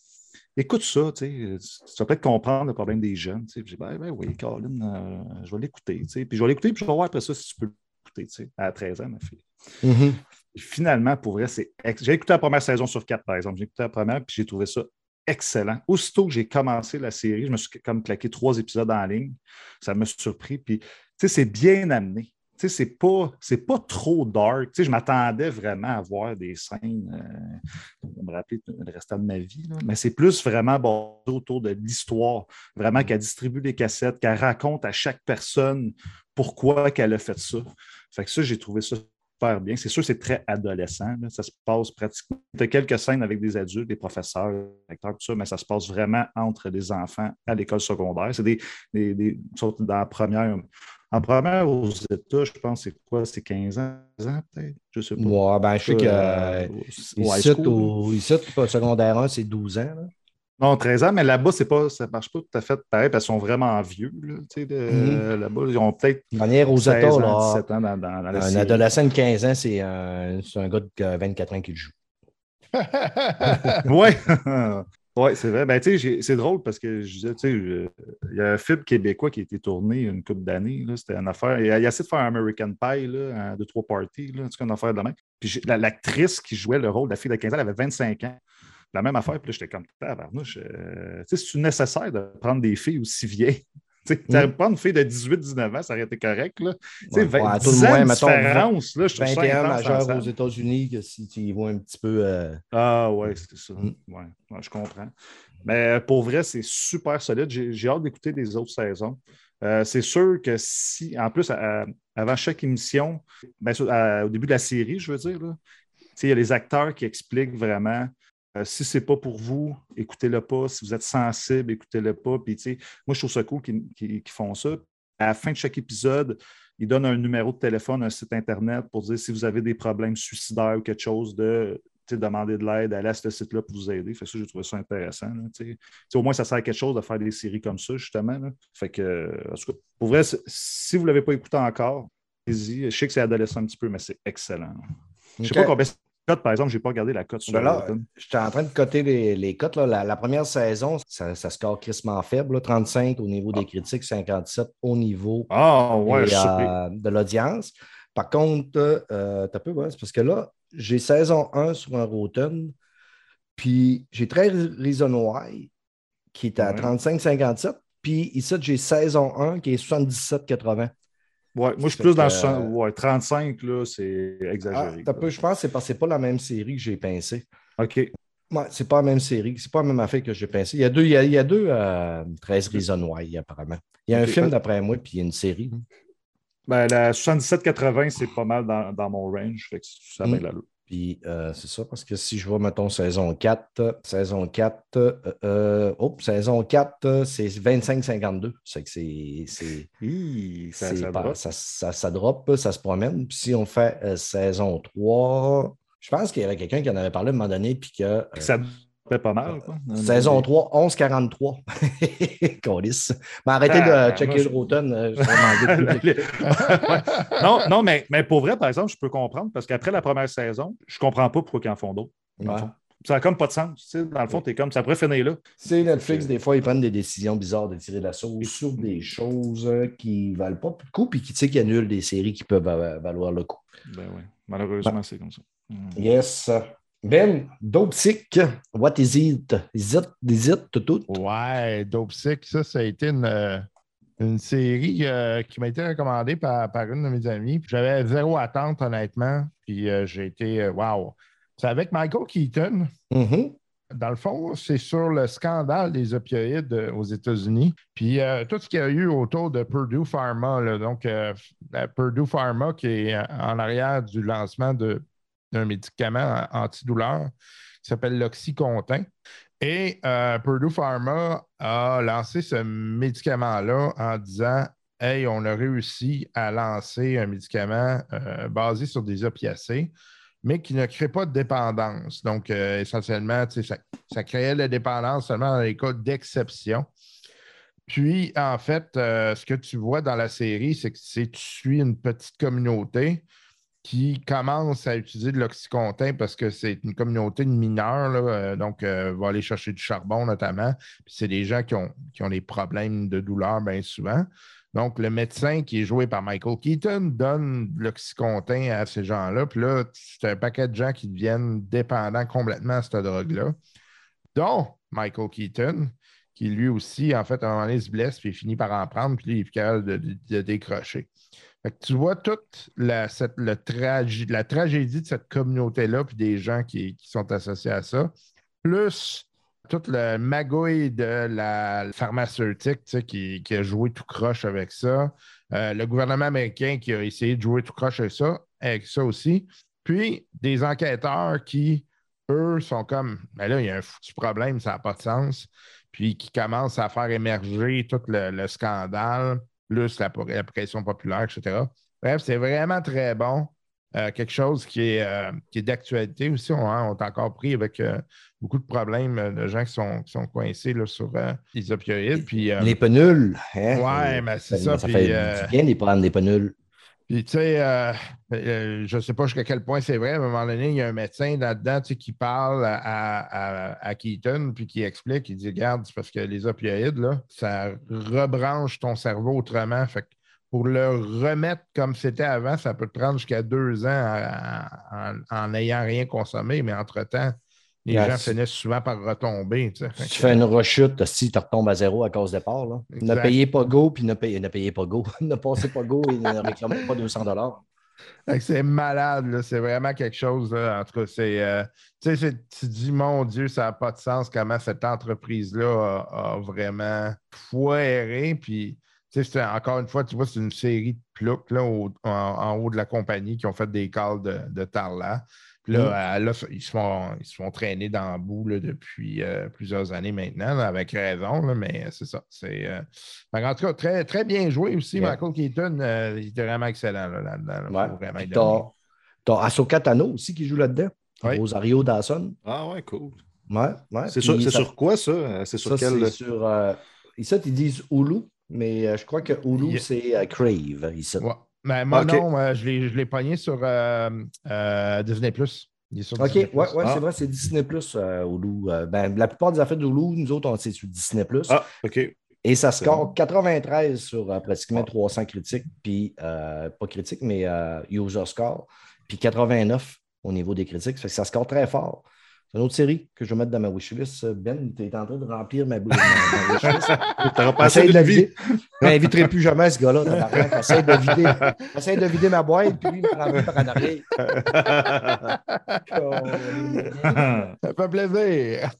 écoute ça, tu vas peut-être comprendre le problème des jeunes. Tu sais. J'ai dit, ben, ben oui, Colin, euh, je vais l'écouter. tu sais. Puis je vais l'écouter, puis je vais voir après ça si tu peux l'écouter, tu sais, à 13 ans, ma fille. Mhm. Puis finalement, pour vrai, c'est. J'ai écouté la première saison sur quatre, par exemple. J'ai écouté la première, puis j'ai trouvé ça excellent. Aussitôt que j'ai commencé la série, je me suis comme claqué trois épisodes en ligne. Ça m'a surpris. Puis, tu sais, c'est bien amené. Tu sais, c'est pas, c'est pas trop dark. Tu sais, je m'attendais vraiment à voir des scènes, euh, me rappeler le restant de ma vie, mais c'est plus vraiment bon, autour de l'histoire, vraiment qu'elle distribue des cassettes, qu'elle raconte à chaque personne pourquoi qu'elle a fait ça. Fait que ça, j'ai trouvé ça super bien. C'est sûr, c'est très adolescent. Ça se passe pratiquement. Tu as quelques scènes avec des adultes, des professeurs, des acteurs, tout ça, mais ça se passe vraiment entre des enfants à l'école secondaire. C'est des, des, des, dans la première en première, aux États, je pense, c'est quoi? C'est 15 ans, peut-être? Je sais pas. Ouais, ben, je sais que euh, ici, au, ici, au secondaire 1, c'est 12 ans. Non, 13 ans, mais là-bas, pas, ça ne marche pas tout à fait pareil parce qu'ils sont vraiment vieux. Là, mm-hmm. Là-bas, ils ont peut-être. Manière aux États, là, 17 ans dans, dans, dans la Un adolescent de 15 ans, c'est un, un, gars de 24 ans qui le joue. oui, Oui, c'est vrai. Ben, c'est drôle parce que je disais, il y a un film québécois qui a été tourné une couple d'années. C'était une affaire. Il a, essayé de faire un American Pie, là, deux, trois parties, là, une affaire de même. Puis l'actrice qui jouait le rôle de la fille de 15 ans, elle avait 25 ans. La même affaire, puis là, j'étais comme, tabarnouche, euh, c'est nécessaire de prendre des filles aussi vieilles? Tu n'aurais mm. pas une fille de 18-19 ans, ça aurait été correct. Là. Ouais, 20, ouais, 10 ans de différence, là, je 21 majeurs aux États-Unis, que si tu y vois un petit peu. Euh... Ah ouais, c'est ça. Mm. Ouais, je comprends. Mais euh, pour vrai, c'est super solide. J'ai hâte d'écouter des autres saisons. Euh, c'est sûr que si, en plus, avant chaque émission, ben, au début de la série, je veux dire, il y a les acteurs qui expliquent vraiment euh, si ce n'est pas pour vous, écoutez-le pas. Si vous êtes sensible, écoutez-le pas. Puis, moi, je trouve ça cool qu'ils font ça. À la fin de chaque épisode, ils donnent un numéro de téléphone, un site Internet pour dire si vous avez des problèmes suicidaires ou quelque chose de demander de l'aide, allez à ce site-là pour vous aider. Fait que ça, j'ai trouvé ça intéressant. au moins, ça sert à quelque chose de faire des séries comme ça, justement. Fait que, pour vrai, si vous ne l'avez pas écouté encore, allez-y. Je sais que c'est adolescent un petit peu, mais c'est excellent. Je ne sais pas combien par exemple, je n'ai pas regardé la cote sur ben là, J'étais en train de coter les, les cotes. La, première saison, ça, score crissement faible. 35 au niveau des ah. critiques, 57 au niveau ah, euh, de l'audience. Par contre, euh, tu peu, ouais, parce que là, j'ai saison 1 sur un Rotten, puis j'ai très Reason Why qui est à 35-57, puis ici, j'ai saison 1 qui est 77-80. Ouais, moi, je suis plus dans le ouais, 35, là, c'est exagéré. Ah, peu, je pense que c'est parce que ce n'est pas la même série que j'ai pincé. OK. Ouais, c'est pas la même série, c'est pas la même affaire que j'ai pincé. Il y a deux, il y a, deux 13 euh, Reasons Why, apparemment. Il y a un film d'après moi, puis il y a une série. Ben, la 77-80, c'est pas mal dans, dans, mon range, fait que ça mm. la puis euh, c'est ça, parce que si je vois, mettons, saison 4, saison 4, euh, euh, oh, saison 4, c'est 25-52. C'est que c'est. ça, ça, drop. Ça, ça, drop, ça se promène. Puis si on fait saison 3, je pense qu'il y avait quelqu'un qui en avait parlé à un moment donné, puis que. ça pas mal. Quoi. Saison 3, 11-43. Colis. Mais arrêtez de ah, checker le Rotten. Euh, non, non mais, mais pour vrai, par exemple, je peux comprendre parce qu'après la première saison, je ne comprends pas pourquoi ils en font d'autres. Ça n'a comme pas de sens. Dans le fond, tu es comme ça pourrait finir là. C'est Netflix, des fois, ils prennent des décisions bizarres de tirer la sauce sur des choses qui ne valent pas le coup, puis qui, qui annulent des séries qui peuvent valoir le coup. Ben oui, malheureusement, c'est comme ça. Yes. Ben, Dope Sick, what is it? Is it, is it tout, tout? Ouais, Dope Sick, ça, ça a été une, euh, une série euh, qui m'a été recommandée par, par, une de mes amies. J'avais zéro attente, honnêtement. Puis euh, j'ai été, wow. C'est avec Michael Keaton. Mm-hmm. Dans le fond, c'est sur le scandale des opioïdes aux États-Unis. Puis tout ce qu'il y a eu autour de Purdue Pharma, donc Purdue Pharma qui est en arrière du lancement de d'un médicament antidouleur qui s'appelle l'Oxycontin. Et euh, Purdue Pharma a lancé ce médicament-là en disant Hey, on a réussi à lancer un médicament euh, basé sur des opiacés, mais qui ne crée pas de dépendance. Donc, euh, essentiellement, ça, ça créait la dépendance seulement dans les cas d'exception. Puis, en fait, ce que tu vois dans la série, c'est que tu suis une petite communauté qui commence à utiliser de l'oxycontin parce que c'est une communauté de mineurs, euh, donc euh, va aller chercher du charbon notamment. C'est des gens qui ont, qui ont des problèmes de douleur bien souvent. Donc, le médecin qui est joué par Michael Keaton donne de l'oxycontin à ces gens-là. Puis là, c'est un paquet de gens qui deviennent dépendants complètement à cette drogue-là. dont Michael Keaton, qui lui aussi, en fait, à un moment donné, se blesse, puis il finit par en prendre, puis il est capable de, décrocher. Fait que tu vois toute la, cette- le la tragédie de cette communauté-là, puis des gens qui, sont associés à ça, plus toute le magouille de la pharmaceutique tu sais, qui, qui a joué tout croche avec ça, Euh, le gouvernement américain qui a essayé de jouer tout croche avec ça, avec ça aussi, puis des enquêteurs qui, eux, sont comme, mais là, il y a un foutu problème, ça n'a pas de sens, puis qui commencent à faire émerger tout le, le scandale, plus la, la pression populaire, etc. Bref, c'est vraiment très bon. Euh, quelque chose qui est, euh, qui est d'actualité aussi. On, hein, on est encore pris avec euh, beaucoup de problèmes de gens qui sont, qui sont coincés là, sur les opioïdes. Puis, Les penules. Hein? Ouais, mais c'est ça, Ça puis, fait du bien de prendre des penules. Puis, tu sais, euh, euh, je ne sais pas jusqu'à quel point c'est vrai. À un moment donné, il y a un médecin là-dedans qui parle à, à- à Keaton, puis qui explique, il dit Regarde, c'est parce que les opioïdes, là, ça rebranche ton cerveau autrement. Fait que pour le remettre comme c'était avant, ça peut te prendre jusqu'à deux ans en n'ayant rien consommé, mais entre-temps, les gens finissent souvent par retomber. tu sais. Si tu fais une rechute, si tu retombes à zéro à cause départ, là. Ne payez pas go, puis ne payez, ne payez pas go. ne passez pas go et ne réclamez pas 200 Fait que C'est malade, c'est vraiment quelque chose. là. En tout cas, c'est. euh, tu c'est- tu dis, mon Dieu, ça n'a pas de sens comment cette entreprise-là a, a vraiment foiré. Puis, tu sais, c'est- encore une fois, tu vois, c'est une série de ploucs là, au- en, en haut de la compagnie qui ont fait des calls de, de Tarla. Là, là, ils, se font, ils se font traîner dans le bout là, depuis euh, plusieurs années maintenant, là, avec raison, là, mais c'est ça. C'est, euh, en tout cas, très, très bien joué aussi. Yeah. Michael Keaton, euh, il était vraiment excellent là, là-dedans. Ouais. T'as t'as Ahsoka Tano aussi qui joue là-dedans. Oui. Rosario Dawson. Ah ouais, cool. Ouais, ouais. C'est sur, c'est ça- sur quoi ça? C'est sur Ça, quel. c'est sur. euh, ici, ils disent Hulu, mais euh, je crois que Hulu, Yeah. c'est euh, Crave. Ici. Ouais. Mais moi, Ok. non, euh, je l'ai je l'ai pogné sur euh, euh, Disney. Il est sur OK, Disney+. ouais, ouais, Ah. c'est vrai, c'est Disney Plus, Hulu. Euh, ben, la plupart des affaires d'Hulu, nous autres, on c'est sur Disney Plus. Ah, OK. Et ça score bon. 93 sur euh, pratiquement Ah. 300 critiques, puis euh, pas critiques, mais euh, user score, puis 89 au niveau des critiques. Ça fait que ça score très fort. C'est une autre série que je vais mettre dans ma wishlist. Ben, tu es en train de remplir ma, ma, ma wishlist. T'auras pas assez de la vider. Je n'inviterai plus jamais ce gars-là. Essaye de vider. Essaye de vider ma boîte, puis lui, il me remplit par en arrière. Ça fait plaisir.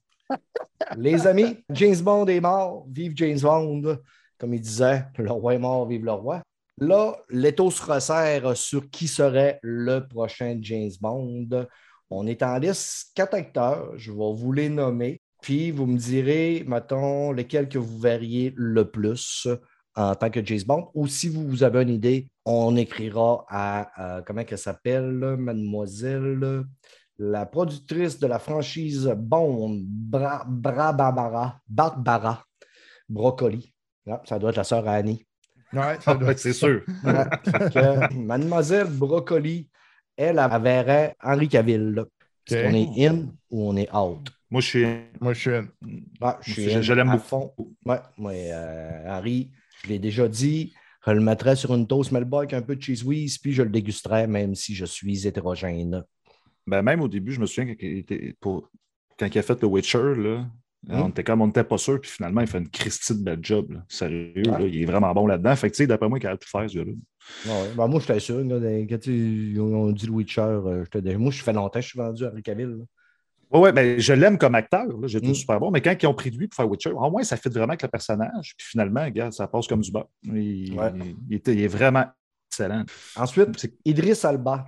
Les amis, James Bond est mort. Vive James Bond. Comme il disait, le roi est mort, vive le roi. Là, l'étau se resserre sur qui serait le prochain James Bond. On est en liste quatre acteurs. Je vais vous les nommer. Puis vous me direz, mettons, lesquels que vous verriez le plus en tant que James Bond. Ou si vous avez une idée, on écrira à, comment elle s'appelle, mademoiselle, la productrice de la franchise Bond, Bra Brabara, Barbara Broccoli. Ah, ça doit être la sœur à Annie. Ouais, ça doit Ouais, c'est sûr. Ouais, fait que, mademoiselle Broccoli, elle, elle verrait Henri Cavill. là. Est-ce Ok. qu'on est in ou on est out? Moi, je suis. Moi, je suis. Ah, je suis Je- in je l'aime à beaucoup. fond. Ouais, moi, euh, Henri, je l'ai déjà dit, je le mettrais sur une toast Melba avec un peu de cheese whiz, puis je le dégusterais même si je suis hétérogène. Ben, même au début, je me souviens quand il, était pour... quand il a fait The Witcher, là, Hmm. on était comme on n'était pas sûr, puis finalement, il fait une Christie de belle job. là. Sérieux, Ouais. là, il est vraiment bon là-dedans. Fait que, tu sais, d'après moi, il a tout faire, ce gars-là. Ouais. Ben, moi, j'étais sûr. là, quand tu- on on dit le Witcher, euh, déjà- moi, je fais longtemps que je suis vendu à Henri Cavill. là. Oui, ouais, ben, je l'aime comme acteur. J'ai trouvé Mm. super bon. Mais quand ils ont pris de lui pour faire Witcher, au moins, ça fait vraiment avec le personnage. Puis finalement, regarde, ça passe comme du beurre. Il, Ouais. il est vraiment excellent. Ensuite, C'est Idriss Alba.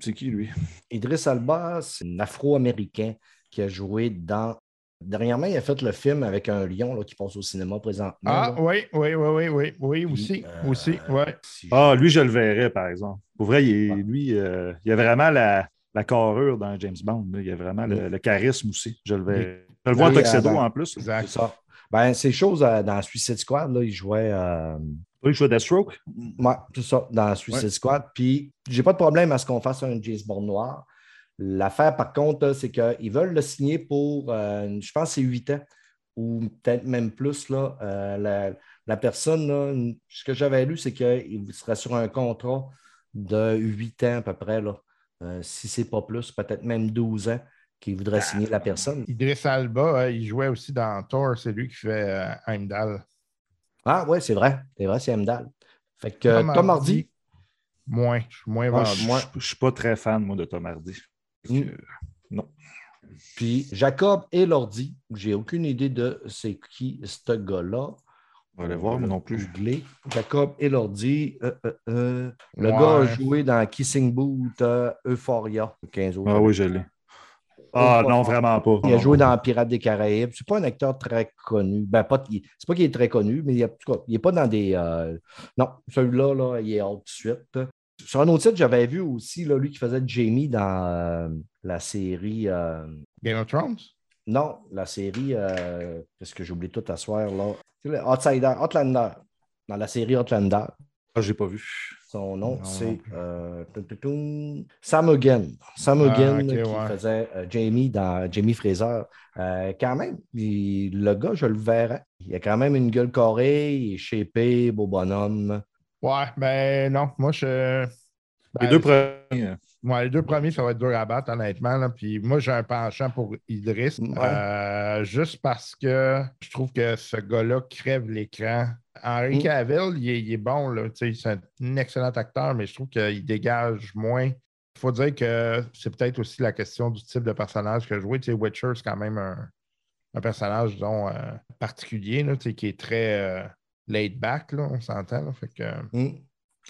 c'est qui, lui? Idriss Alba, c'est un Afro-Américain qui a joué dans. Dernièrement, il a fait le film avec un lion là, qui passe au cinéma présentement. Ah, là. oui, oui, oui, oui, oui, oui, Puis, aussi, euh, aussi, ouais. si Ah, lui, je le verrais, par exemple. Pour vrai, il Ouais. lui, euh, il a vraiment la, la carrure dans James Bond. là. Il a vraiment le, le charisme aussi. Je le verrais. Je le vois en Oui, tuxedo euh, en plus. C'est Exact. ça. Ben, c'est chose euh, dans Suicide Squad, là, il jouait. euh, Oui, je joue à Deathstroke? Ouais, c'est ça, dans Suicide Ouais. Squad. Puis, j'ai pas de problème à ce qu'on fasse un James Bond noir. L'affaire, par contre, c'est qu'ils veulent le signer pour, euh, je pense, c'est 8 ans ou peut-être même plus. Là, Euh, la, la personne, là, ce que j'avais lu, c'est qu'il serait sur un contrat de 8 ans à peu près. Là. Euh, si c'est pas plus, peut-être même 12 ans. qui voudrait signer la personne. Idriss Alba, euh, il jouait aussi dans Thor, c'est lui qui fait euh, Heimdall. Ah, ouais, c'est vrai. C'est vrai, c'est Heimdall. Fait que Tom Hardy. Moins. Je suis moins Moi, vendu. je moi- je suis pas très fan, moi, de Tom Hardy. Euh, non. Puis Jacob et Lordi. J'ai aucune idée de c'est qui ce gars-là. On va aller voir, moi non plus. Googler. Jacob et Lordi. euh, euh, euh, le Ouais. gars a joué dans Kissing Boot, Euphoria, 15 autres. Ah oui, je l'ai. Ah pas non, vraiment pas. Il a joué dans Pirates des Caraïbes. C'est pas un acteur très connu. Ben, pas, c'est pas qu'il est très connu, mais il, a- il est pas dans des. euh, Non, celui-là, là, il est hors de suite. Sur un autre site, j'avais vu aussi là, lui qui faisait Jamie dans euh, la série. euh, Game of Thrones? Non, la série. euh, Qu'est-ce que j'ai oublié tout à soir, là? Le Outsider, Outlander. Dans la série Outlander. Ah, j'ai pas vu. Son nom, c'est euh, Sam Hogan. Sam Ah, Hogan ok, qui ouais. faisait Jamie dans Jamie Fraser. Quand même, il- le gars, je le verrais. Il a quand même une gueule carrée, il est shapé, beau bonhomme. Ouais, ben non. Moi, je. Les ben, deux premiers. euh, Ouais, les deux premiers, ça va être dur à battre, honnêtement. là. Puis moi, j'ai un penchant pour Idriss. Ouais. euh, juste parce que je trouve que ce gars-là crève l'écran. Henry Mm. Cavill, il est, il est bon. Là. Tu sais, C'est un excellent acteur, mais je trouve qu'il dégage moins. Il faut dire que c'est peut-être aussi la question du type de personnage que jouer. Tu sais, Witcher, c'est quand même un, un personnage, disons, euh, particulier, là, tu sais, qui est très euh, laid back, là, on s'entend. là. Fait que, Hmm.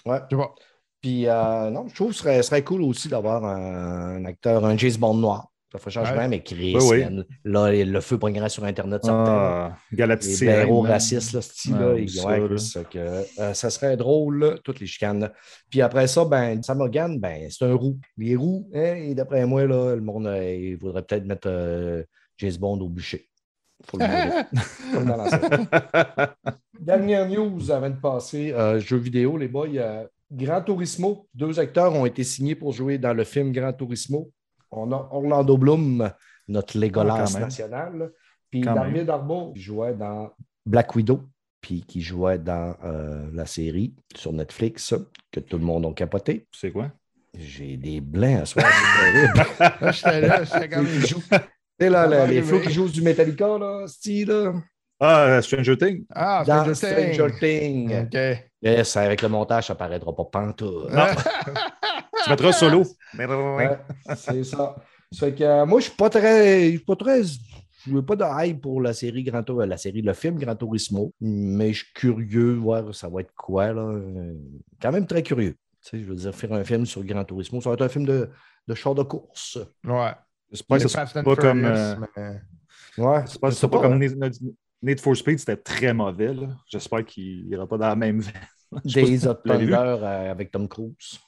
Ouais. je sais pas. Puis, euh, non, je trouve que ce serait, serait cool aussi d'avoir un, un acteur, un James Bond noir. Ça ferait changement, Ouais. mais Chris, Oui, oui. man, là, le feu prendrait sur Internet. Ah, Les blaireaux man. racistes, là, ce style-là, Ah, ça, ouais, que, euh, ça serait drôle, là, toutes les chicanes. Puis après ça, ben, Sam ben, c'est un roux. Les roux, hein, et d'après moi, là, le monde, euh, il voudrait peut-être mettre euh, James Bond au bûcher. Faut le Dernière news avant de passer, euh, jeux vidéo, les boys. euh, Gran Turismo, deux acteurs ont été signés pour jouer dans le film Gran Turismo. On a Orlando Bloom, notre Ah, Legolas même. national. Puis David Darbo, qui jouait dans Black Widow, puis qui jouait dans euh, la série sur Netflix que tout le monde a capoté. C'est quoi? J'ai des blancs à soir, c'est j'étais là, j'étais comme. Tu sais, là, là, les flots qui jouent du Metallica, là, style, Ah, euh, Stranger Things. Ah, dans Stranger Stranger Things. Things. OK. Yes, avec le montage, ça paraîtra pas pantoute. Non. tu mettras solo. Ouais, c'est ça. Ça fait que euh, moi, je suis pas très. Je suis pas très. Je veux pas de hype pour la série Grand Tour- la série, le film Gran Turismo, mais je suis curieux de voir ça va être quoi. Là. Euh, Quand même très curieux. Tu sais, je veux dire, faire un film sur Gran Turismo, ça va être un film de, de char de course. Ouais. J'espère que Le ce sera Fast and pas comme. Euh, mais- Ouais, j'espère que ce sera pas comme Need, Need for Speed, c'était très mauvais. J'espère qu'il n'ira pas dans la même veine. Days of Thunder euh, avec Tom Cruise.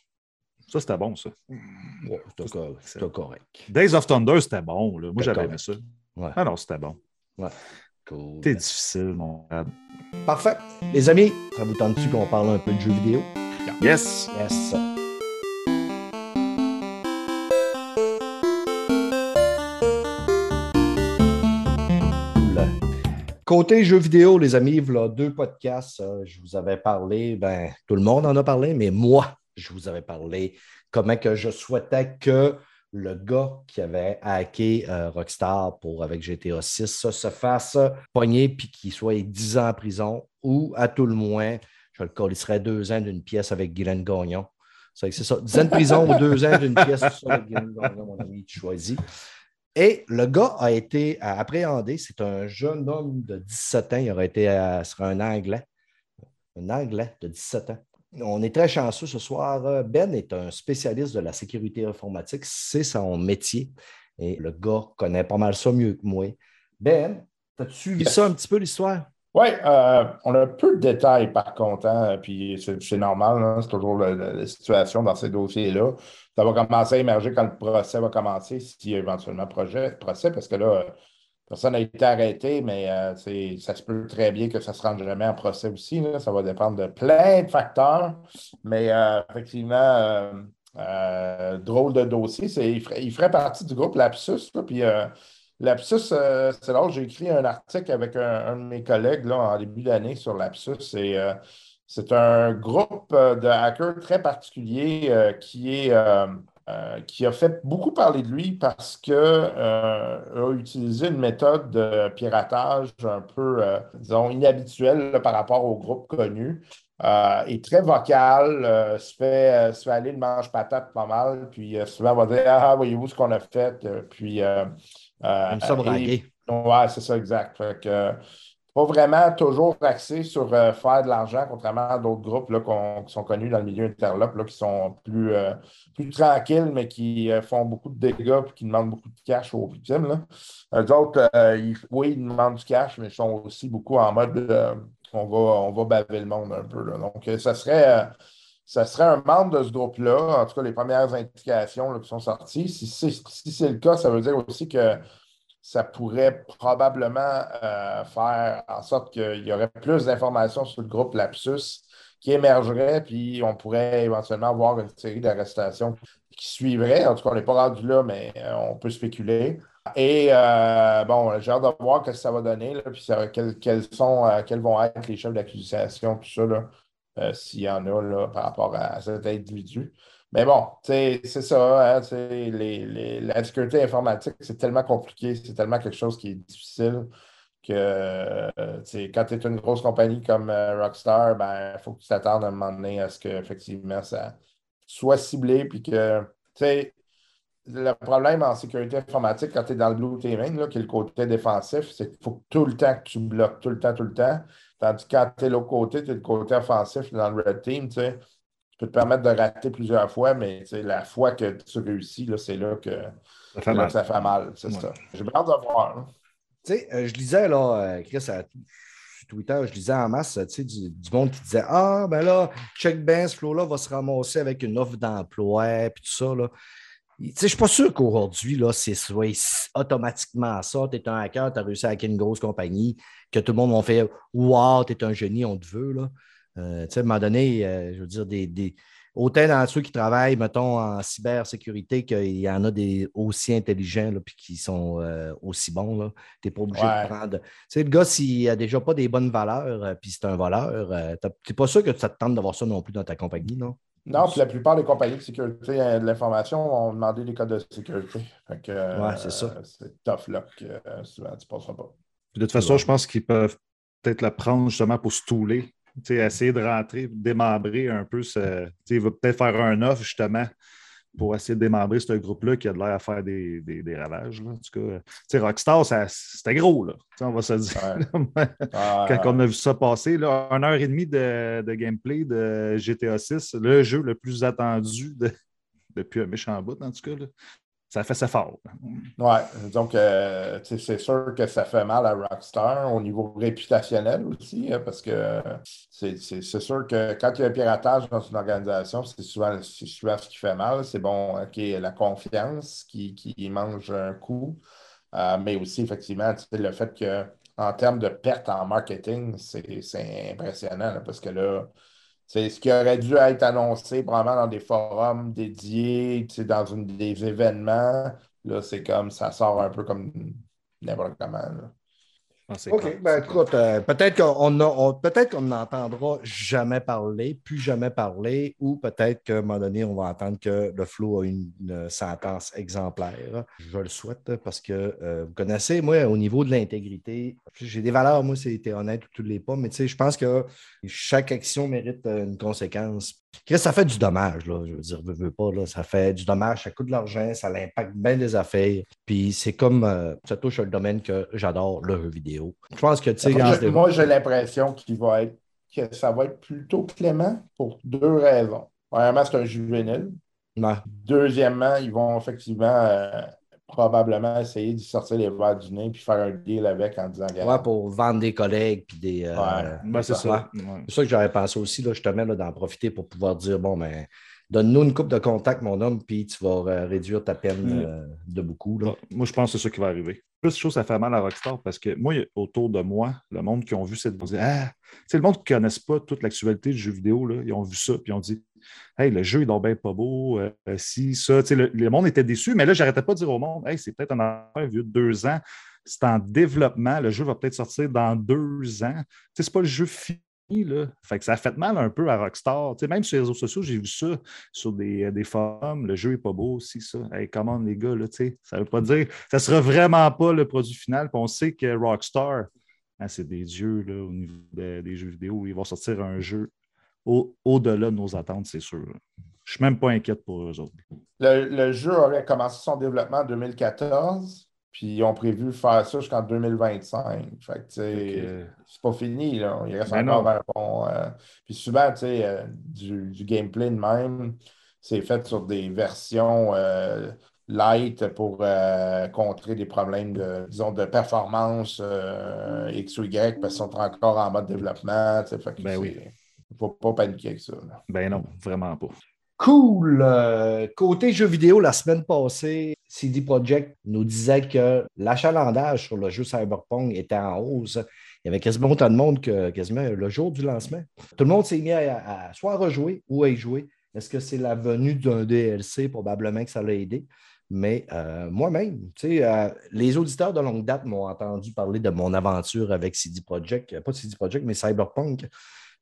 Ça, c'était bon, ça. Ouais, c'était cor- c'était correct. Days of Thunder, c'était bon. Là. Moi, j'avais aimé ça. Ouais. Ah non, c'était bon. Cool. T'es difficile, mon. Parfait. Les amis, ça vous tente-tu qu'on parle un peu de jeux vidéo? Yes! Yes. Côté jeux vidéo, les amis, voilà deux podcasts. euh, je vous avais parlé, ben, tout le monde en a parlé, mais moi, je vous avais parlé comment que je souhaitais que le gars qui avait hacké euh, Rockstar pour avec GTA 6 ça, se fasse pogner puis qu'il soit 10 ans en prison ou à tout le moins, je le colisserais deux ans d'une pièce avec Guylaine Gagnon. C'est ça, 10 ans de prison ou deux ans d'une pièce avec Guylaine Gagnon, mon ami, tu choisis. Et le gars a été appréhendé. C'est un jeune homme de 17 ans. Il aurait été serait un Anglais. Un Anglais de 17 ans. On est très chanceux ce soir. Ben est un spécialiste de la sécurité informatique. C'est son métier. Et le gars connaît pas mal ça mieux que moi. Ben, as-tu ça un petit peu l'histoire? Oui, euh, on a peu de détails par contre, hein, puis c'est normal, hein, c'est toujours la, situation dans ces dossiers-là. Ça va commencer à émerger quand le procès va commencer, s'il y a éventuellement procès, parce que là, euh, personne n'a été arrêté, mais euh, ça se peut très bien que ça ne se rende jamais en procès aussi. Ça va dépendre de plein de facteurs. Mais effectivement, drôle de dossier. Il ferait, il ferait partie du groupe Lapsus, puis euh, Lapsus, euh, c'est là j'ai écrit un article avec un, de mes collègues en début d'année sur Lapsus. Euh, c'est un groupe euh, de hackers très particulier euh, qui euh, euh, a fait beaucoup parler de lui parce qu'il a utilisé une méthode de piratage un peu, disons, inhabituelle par rapport au groupe connu. est très vocal, se, fait, se fait aller le manche-patate pas mal, puis souvent va dire Ah, voyez-vous ce qu'on a fait. Comme ça, braguer. Ouais, c'est ça, exact. Fait que, pas vraiment toujours axé sur euh, faire de l'argent, contrairement à d'autres groupes là, qui sont connus dans le milieu interlope, là, qui sont plus, euh, plus tranquilles, mais qui euh, font beaucoup de dégâts et qui demandent beaucoup de cash aux victimes. Là. Eux autres, oui, ils demandent du cash, mais ils sont aussi beaucoup en mode on, va, on va baver le monde un peu. Là. Donc, ça serait. Ça serait un membre de ce groupe-là, en tout cas les premières indications qui sont sorties. Si c'est le cas, ça veut dire aussi que ça pourrait probablement euh, faire en sorte qu'il y aurait plus d'informations sur le groupe Lapsus qui émergerait, puis on pourrait éventuellement avoir une série d'arrestations qui suivraient. En tout cas, on n'est pas rendu là, mais euh, on peut spéculer. Et euh, bon, j'ai hâte de voir ce que ça va donner, puis quels, sont, quels vont être les chefs d'accusation, tout ça, s'il y en a là, par rapport à cet individu. Mais bon, c'est ça. Hein, la sécurité informatique, c'est tellement compliqué, c'est tellement quelque chose qui est difficile que quand tu es une grosse compagnie comme euh, Rockstar, ben, il faut que tu t'attendes à un moment donné à ce qu'effectivement ça soit ciblé. Puis que, le problème en sécurité informatique, quand tu es dans le blue teaming, là, qui est le côté défensif, c'est qu'il faut tout le temps que tu bloques, tout le temps, tout le temps. Tandis que quand tu es l'autre côté, tu es le côté offensif dans le red team, tu sais tu peux te permettre de rater plusieurs fois, mais la fois que tu réussis, c'est là que ça fait mal. Ça fait mal c'est ça. J'ai hâte de voir. Tu sais, euh, je lisais, là, euh, Chris, à Twitter, je lisais en masse, tu sais, du, monde qui disait Ah, ben là, Check Ben, ce flow-là va se ramasser avec une offre d'emploi, puis tout ça, là. Je ne suis pas sûr qu'aujourd'hui, c'est soit automatiquement ça. Tu es un hacker, tu as réussi à hacker une grosse compagnie, que tout le monde va faire Wow, tu es un génie, on te veut. Là. Euh, à un moment donné, euh, je veux dire, des, des... autant dans ceux qui travaillent, mettons, en cybersécurité, qu'il y en a des aussi intelligents là, puis qui sont euh, aussi bons. Tu n'es pas obligé de prendre. Tu sais, le gars, s'il n'a déjà pas des bonnes valeurs, puis c'est un voleur, tu n'es pas sûr que ça te tente d'avoir ça non plus dans ta compagnie, non? Non, puis la plupart des compagnies de sécurité de l'information ont demandé des codes de sécurité. Oui, c'est ça. c'est tough là que souvent tu ne passeras pas. De toute façon, je pense qu'ils peuvent peut-être la prendre justement pour stouler essayer de rentrer, démembrer un peu ce. Il va peut-être faire un offre justement pour essayer de démembrer ce groupe-là qui a de l'air à faire des, des, ravages. En tout cas, Rockstar, c'était gros, là. on va se dire. Quand on a vu ça passer, là, une heure et demie de, de, gameplay de GTA 6, le jeu le plus attendu depuis un méchant bout, en tout cas. Là ça fait ça fort. Oui, donc euh, c'est sûr que ça fait mal à Rockstar au niveau réputationnel aussi, hein, parce que c'est sûr que quand il y a un piratage dans une organisation, c'est souvent, souvent, ce qui fait mal. C'est bon, OK, la confiance qui, qui mange un coup, euh, mais aussi effectivement le fait que en termes de perte en marketing, c'est impressionnant parce que là, c'est ce qui aurait dû être annoncé probablement dans des forums dédiés, dans une, des événements. Là, c'est comme ça sort un peu comme n'importe comment. OK, ben écoute, euh, peut-être qu'on peut-être n'entendra jamais parler, plus jamais parler, ou peut-être qu'à un moment donné, on va entendre que le flou a une, sentence exemplaire. Je le souhaite parce que euh, vous connaissez, moi, au niveau de l'intégrité, j'ai des valeurs, moi, c'était honnête tous les pas, mais tu sais, je pense que chaque action mérite euh, une conséquence ça fait du dommage, là. Je veux dire, veux, veux pas, là. Ça fait du dommage, ça coûte de l'argent, ça impacte bien des affaires. Puis c'est comme euh, ça touche le domaine que j'adore, le jeu vidéo. Je pense que, tu sais. Moi, j'ai l'impression qu'il va être que ça va être plutôt clément pour deux raisons. Premièrement, c'est un juvénile. Deuxièmement, ils vont effectivement euh, probablement essayer d'y sortir les verres du nez puis faire un deal avec en disant Ouais, pour vendre des collègues puis des. Euh, ouais, c'est ça. C'est ça que j'aurais pensé aussi, là, justement, d'en profiter pour pouvoir dire bon, ben, donne-nous une coupe de contact, mon homme, puis tu vas euh, réduire ta peine mm. euh, de beaucoup. Là. Moi, je pense que c'est ça qui va arriver. Plus de choses, ça fait mal à Rockstar parce que moi, autour de moi, le monde qui ont vu cette. Ah, le monde qui ne connaissent pas toute l'actualité du jeu vidéo, là, ils ont vu ça, puis ils ont dit Hey, le jeu, est bien pas beau. Euh, si, ça. Le, le, monde était déçu, mais là, j'arrêtais pas de dire au monde Hey, c'est peut-être un affaire vieux de deux ans. C'est en développement. Le jeu va peut-être sortir dans deux ans. Ce n'est pas le jeu fini Là. Fait que ça a fait mal un peu à Rockstar. même sur les réseaux sociaux, j'ai vu ça sur des, des, forums. Le jeu est pas beau aussi, ça. Hey, comment les gars, là, ça veut pas dire. Ça sera vraiment pas le produit final. on sait que Rockstar, hein, c'est des dieux là, au niveau des jeux vidéo. Ils vont sortir un jeu au-delà de nos attentes, c'est sûr. Je suis même pas inquiète pour eux autres. Le, jeu aurait commencé son développement en 2014. Puis ils ont prévu faire ça jusqu'en 2025. Fait que, c'est pas fini, là. Il reste ben encore un bon. Euh, puis souvent, tu sais, euh, du, du, gameplay de même, c'est fait sur des versions euh, light pour contrer des problèmes de, disons, de performance X ou Y parce qu'ils sont encore en mode développement. Fait que ben oui. Il ne faut pas paniquer avec ça. Ben non, vraiment pas. Cool. Euh, côté jeux vidéo, la semaine passée, CD Projekt nous disait que l'achalandage sur le jeu Cyberpunk était en hausse. Il y avait quasiment autant de monde que quasiment le jour du lancement. Tout le monde s'est mis à, soit rejouer ou à y jouer. Est-ce que c'est la venue d'un DLC? Probablement que ça l'a aidé. Mais euh, moi-même, euh, les auditeurs de longue date m'ont entendu parler de mon aventure avec CD Projekt, pas CD Projekt, mais Cyberpunk.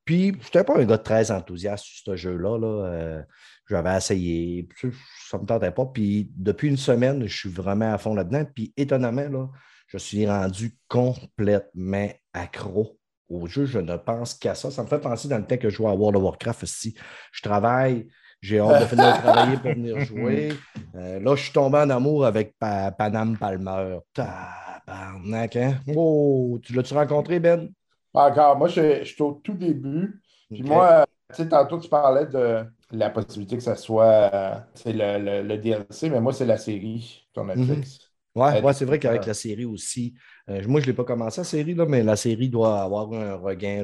Puis, je n'étais pas un gars très enthousiaste sur ce jeu-là. Là. Euh, j'avais essayé, ça ne me tentait pas. Puis, depuis une semaine, je suis vraiment à fond là-dedans. Puis, étonnamment, là, je suis rendu complètement accro au jeu. Je ne pense qu'à ça. Ça me fait penser dans le temps que je jouais à World of Warcraft aussi. Je travaille, j'ai hâte de finir de travailler pour venir jouer. Euh, là, je suis tombé en amour avec Panam Palmer. Tabarnak, hein? Oh, tu l'as-tu rencontré, Ben? Encore. Moi, je, suis au tout début. Puis moi, tu sais, tantôt, tu parlais de la possibilité que ce soit euh, le, le, DLC, mais moi, c'est la série sur Netflix. Mhm. Oui, ouais, c'est vrai qu'avec la série aussi, euh, moi, je ne l'ai pas commencé la série, là, mais la série doit avoir un regain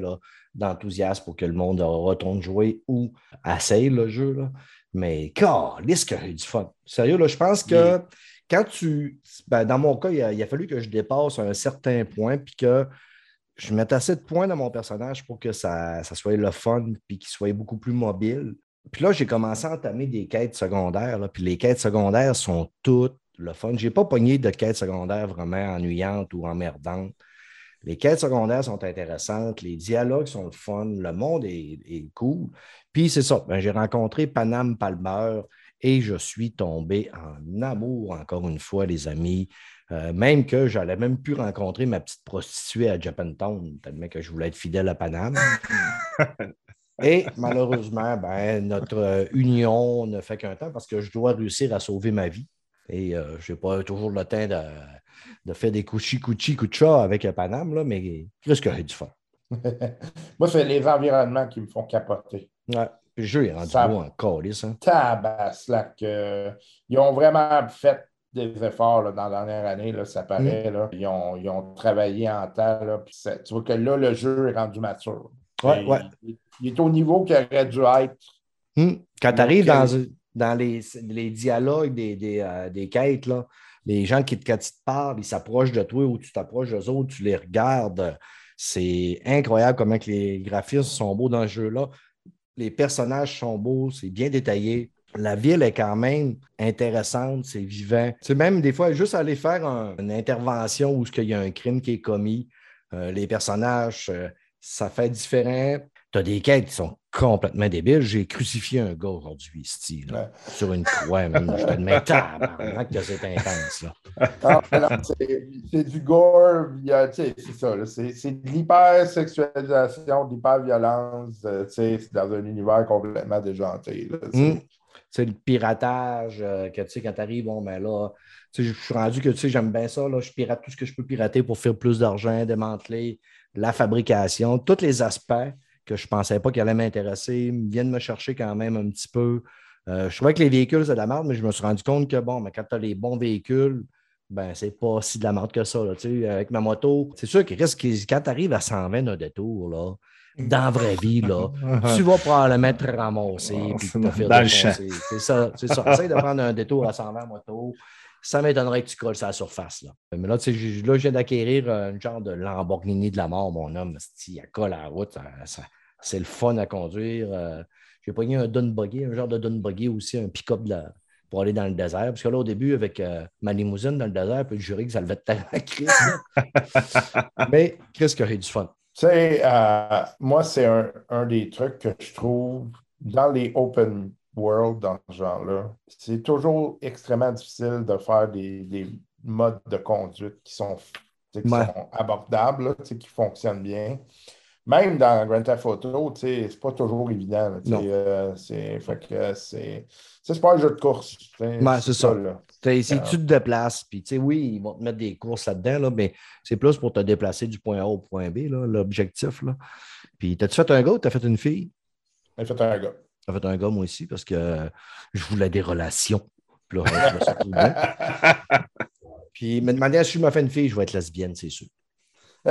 d'enthousiasme pour que le monde retourne jouer ou essaye le jeu. Là. Mais, y a eu du fun. Sérieux, là, je pense que quand tu. Ben, dans mon cas, il a, il a, fallu que je dépasse un certain point, puis que je mette assez de points dans mon personnage pour que ça, soit le fun puis qu'il soit beaucoup plus mobile. Puis là, j'ai commencé à entamer des quêtes secondaires. puis les quêtes secondaires sont toutes le fun. Je n'ai pas pogné de quêtes secondaires vraiment ennuyantes ou emmerdantes. Les quêtes secondaires sont intéressantes, les dialogues sont le fun, le monde est, cool. Puis c'est ça, ben, j'ai rencontré Panam Palmer et je suis tombé en amour, encore une fois, les amis. Euh, même que j'allais même pu rencontrer ma petite prostituée à Japantown, tellement que je voulais être fidèle à Paname. Et malheureusement, ben, notre euh, union ne fait qu'un temps parce que je dois réussir à sauver ma vie. Et euh, je n'ai pas toujours le temps de, faire des couchi couchi kucha avec Paname, là, mais qu'est-ce y a du fun? Moi, c'est les environnements qui me font capoter. Ouais. le jeu est rendu beau en colis. Hein? Tabaslac. ils ont vraiment fait des efforts dans la dernière année, là, ça paraît. Mm. Ils, ont, travaillé en temps. tu vois que là, le jeu est rendu mature. Il, est au niveau qu'il aurait dû être. Mm. Quand tu arrives dans, dans les, les, dialogues des, des, euh, des quêtes, là, les gens qui, quand ils te parlent, ils s'approchent de toi ou tu t'approches d'eux autres, tu les regardes. C'est incroyable comment que les graphismes sont beaux dans ce jeu-là. Les personnages sont beaux, c'est bien détaillé la ville est quand même intéressante, c'est vivant. C'est même des fois juste aller faire une intervention où il y a un crime qui est commis, euh, les personnages, euh, ça fait différent. Tu as des quêtes qui sont complètement débiles. J'ai crucifié un gars aujourd'hui, style, sur une croix. Même. Je te demande, que c'est intense. Ah, c'est du gore, c'est ça. C'est de l'hypersexualisation, de l'hyperviolence euh, dans un univers complètement déjanté. Hum c'est le piratage, euh, que tu sais, quand tu arrives, bon, ben là, je suis rendu que tu sais, j'aime bien ça, là, je pirate tout ce que je peux pirater pour faire plus d'argent, démanteler la fabrication, tous les aspects que je ne pensais pas qu'ils allaient m'intéresser, viennent me chercher quand même un petit peu. Euh, je trouvais que les véhicules, c'est de la merde, mais je me suis rendu compte que, bon, mais quand tu as les bons véhicules, ben, c'est pas si de la merde que ça. Là, avec ma moto, c'est sûr que quand tu arrives à 120 d'un détour, là, dans la vraie vie, là, tu vas probablement te ramasser. Ah, puis te faire dans le champ. C'est ça, c'est ça. Essaye de prendre un détour à 120 moto. Ça m'étonnerait que tu colles sur la surface. Là. Mais là, là, je viens d'acquérir un genre de Lamborghini de la mort, mon homme. Il colle à la route. c'est le fun à conduire. Euh, j'ai pogné un Dunbuggy, un genre de Dunbuggy aussi, un pick-up pour aller dans le désert. Parce que là, au début, avec euh, ma limousine dans le désert, je peux jurer que ça le fait tellement crise. Mais qu'il y aurait du fun? Sais, euh, moi, c'est un, un des trucs que je trouve dans les open world, dans ce genre-là, c'est toujours extrêmement difficile de faire des, des modes de conduite qui sont, tu qui Ouais. sont abordables, là, tu qui fonctionnent bien. Même dans Grand Theft Auto, tu sais, c'est pas toujours évident. là, tu euh, c'est, fait que c'est, c'est pas un jeu de course. Ouais, c'est ça. T'sais, Si Ah. tu te déplaces, puis tu sais, oui, ils vont te mettre des courses là-dedans, là, mais c'est plus pour te déplacer du point A au point B, l'objectif. Puis, t'as-tu fait un gars ou t'as fait une fille? J'ai fait un gars. J'ai fait un gars, moi aussi, parce que euh, je voulais des relations. Puis là, je me suis retrouvé bien. Puis, me demander si je me fais une fille, je vais être lesbienne, c'est sûr.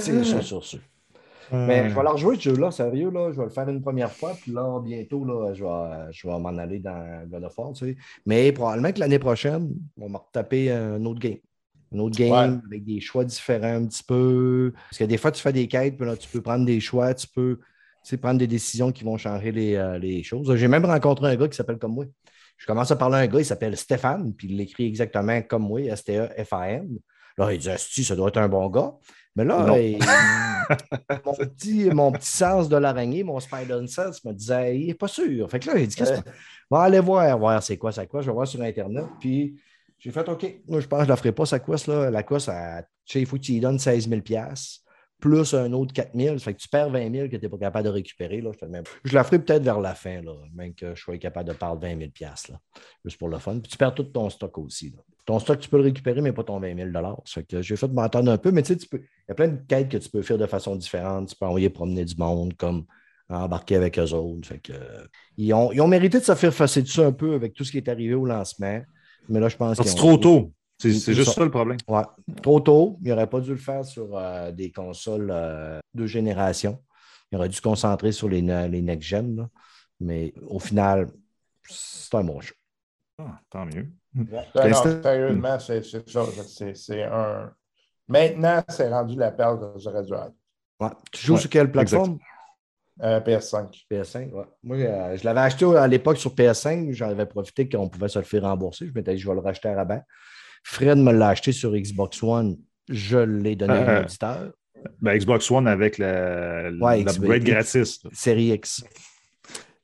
C'est sûr, sûr, sûr. Mais je vais leur jouer ce jeu-là, sérieux, là. Je vais le faire une première fois, puis là, bientôt, là, je vais, je vais m'en aller dans God of War, tu sais. Mais probablement que l'année prochaine, on va me retaper un autre game. Un autre game Ouais. avec des choix différents un petit peu. Parce que des fois, tu fais des quêtes, puis là, tu peux prendre des choix, tu peux tu sais, prendre des décisions qui vont changer les, euh, les choses. J'ai même rencontré un gars qui s'appelle comme moi. Je commence à parler à un gars, il s'appelle Stéphane, puis il l'écrit exactement comme moi, S-T-E-F-A-N. Là, il dit Asti, ça doit être un bon gars. Mais là, il- mon, petit, mon petit sens de l'araignée, mon Spider Sense, me disait il n'est pas sûr. Fait que là, il dit Qu'est-ce que On va aller voir, voir c'est quoi sa quest. Je vais voir sur Internet. Puis j'ai fait OK. Moi, je pense que je ne la ferai pas, sa quest. Là. La sais, il faut que tu lui donnes 16 000 plus un autre 4 000. Fait que tu perds 20 000 que tu n'es pas capable de récupérer. Là. Je, mets- je la ferai peut-être vers la fin, là, même que je sois capable de perdre 20 000 là, juste pour le fun. Puis tu perds tout ton stock aussi. là. Ton stock, tu peux le récupérer, mais pas ton 20 000 Fait que j'ai fait de m'entendre un peu, mais tu sais, tu peux- il y a plein de quêtes que tu peux faire de façon différente. Tu peux envoyer promener du monde comme embarquer avec eux autres. Fait que, euh, ils, ont, ils ont mérité de se faire passer dessus un peu avec tout ce qui est arrivé au lancement. Mais là, je pense qu'ils C'est trop tôt. C'est juste ça. ça le problème. Ouais. Trop tôt. Il n'aurait pas dû le faire sur euh, des consoles euh, de génération. Il aurait dû se concentrer sur les, les next-gen. Mais au final, c'est un bon jeu. Ah, tant mieux. Ben Ben, non, sérieusement, c'est ça. Un. Maintenant, c'est rendu la perle que j'aurais dû être. Ouais. Tu joues Ouais, sur quelle plateforme? Euh, PS5. PS5, ouais. Moi, euh, je l'avais acheté à l'époque sur PS5. J'en avais profité qu'on pouvait se le faire rembourser. Je m'étais dit, je vais le racheter à rabat. Fred me l'a acheté sur Xbox One. Je l'ai donné à Euh, l'auditeur. Ben, Xbox One avec Ouais, l'upgrade X- gratis. Série X.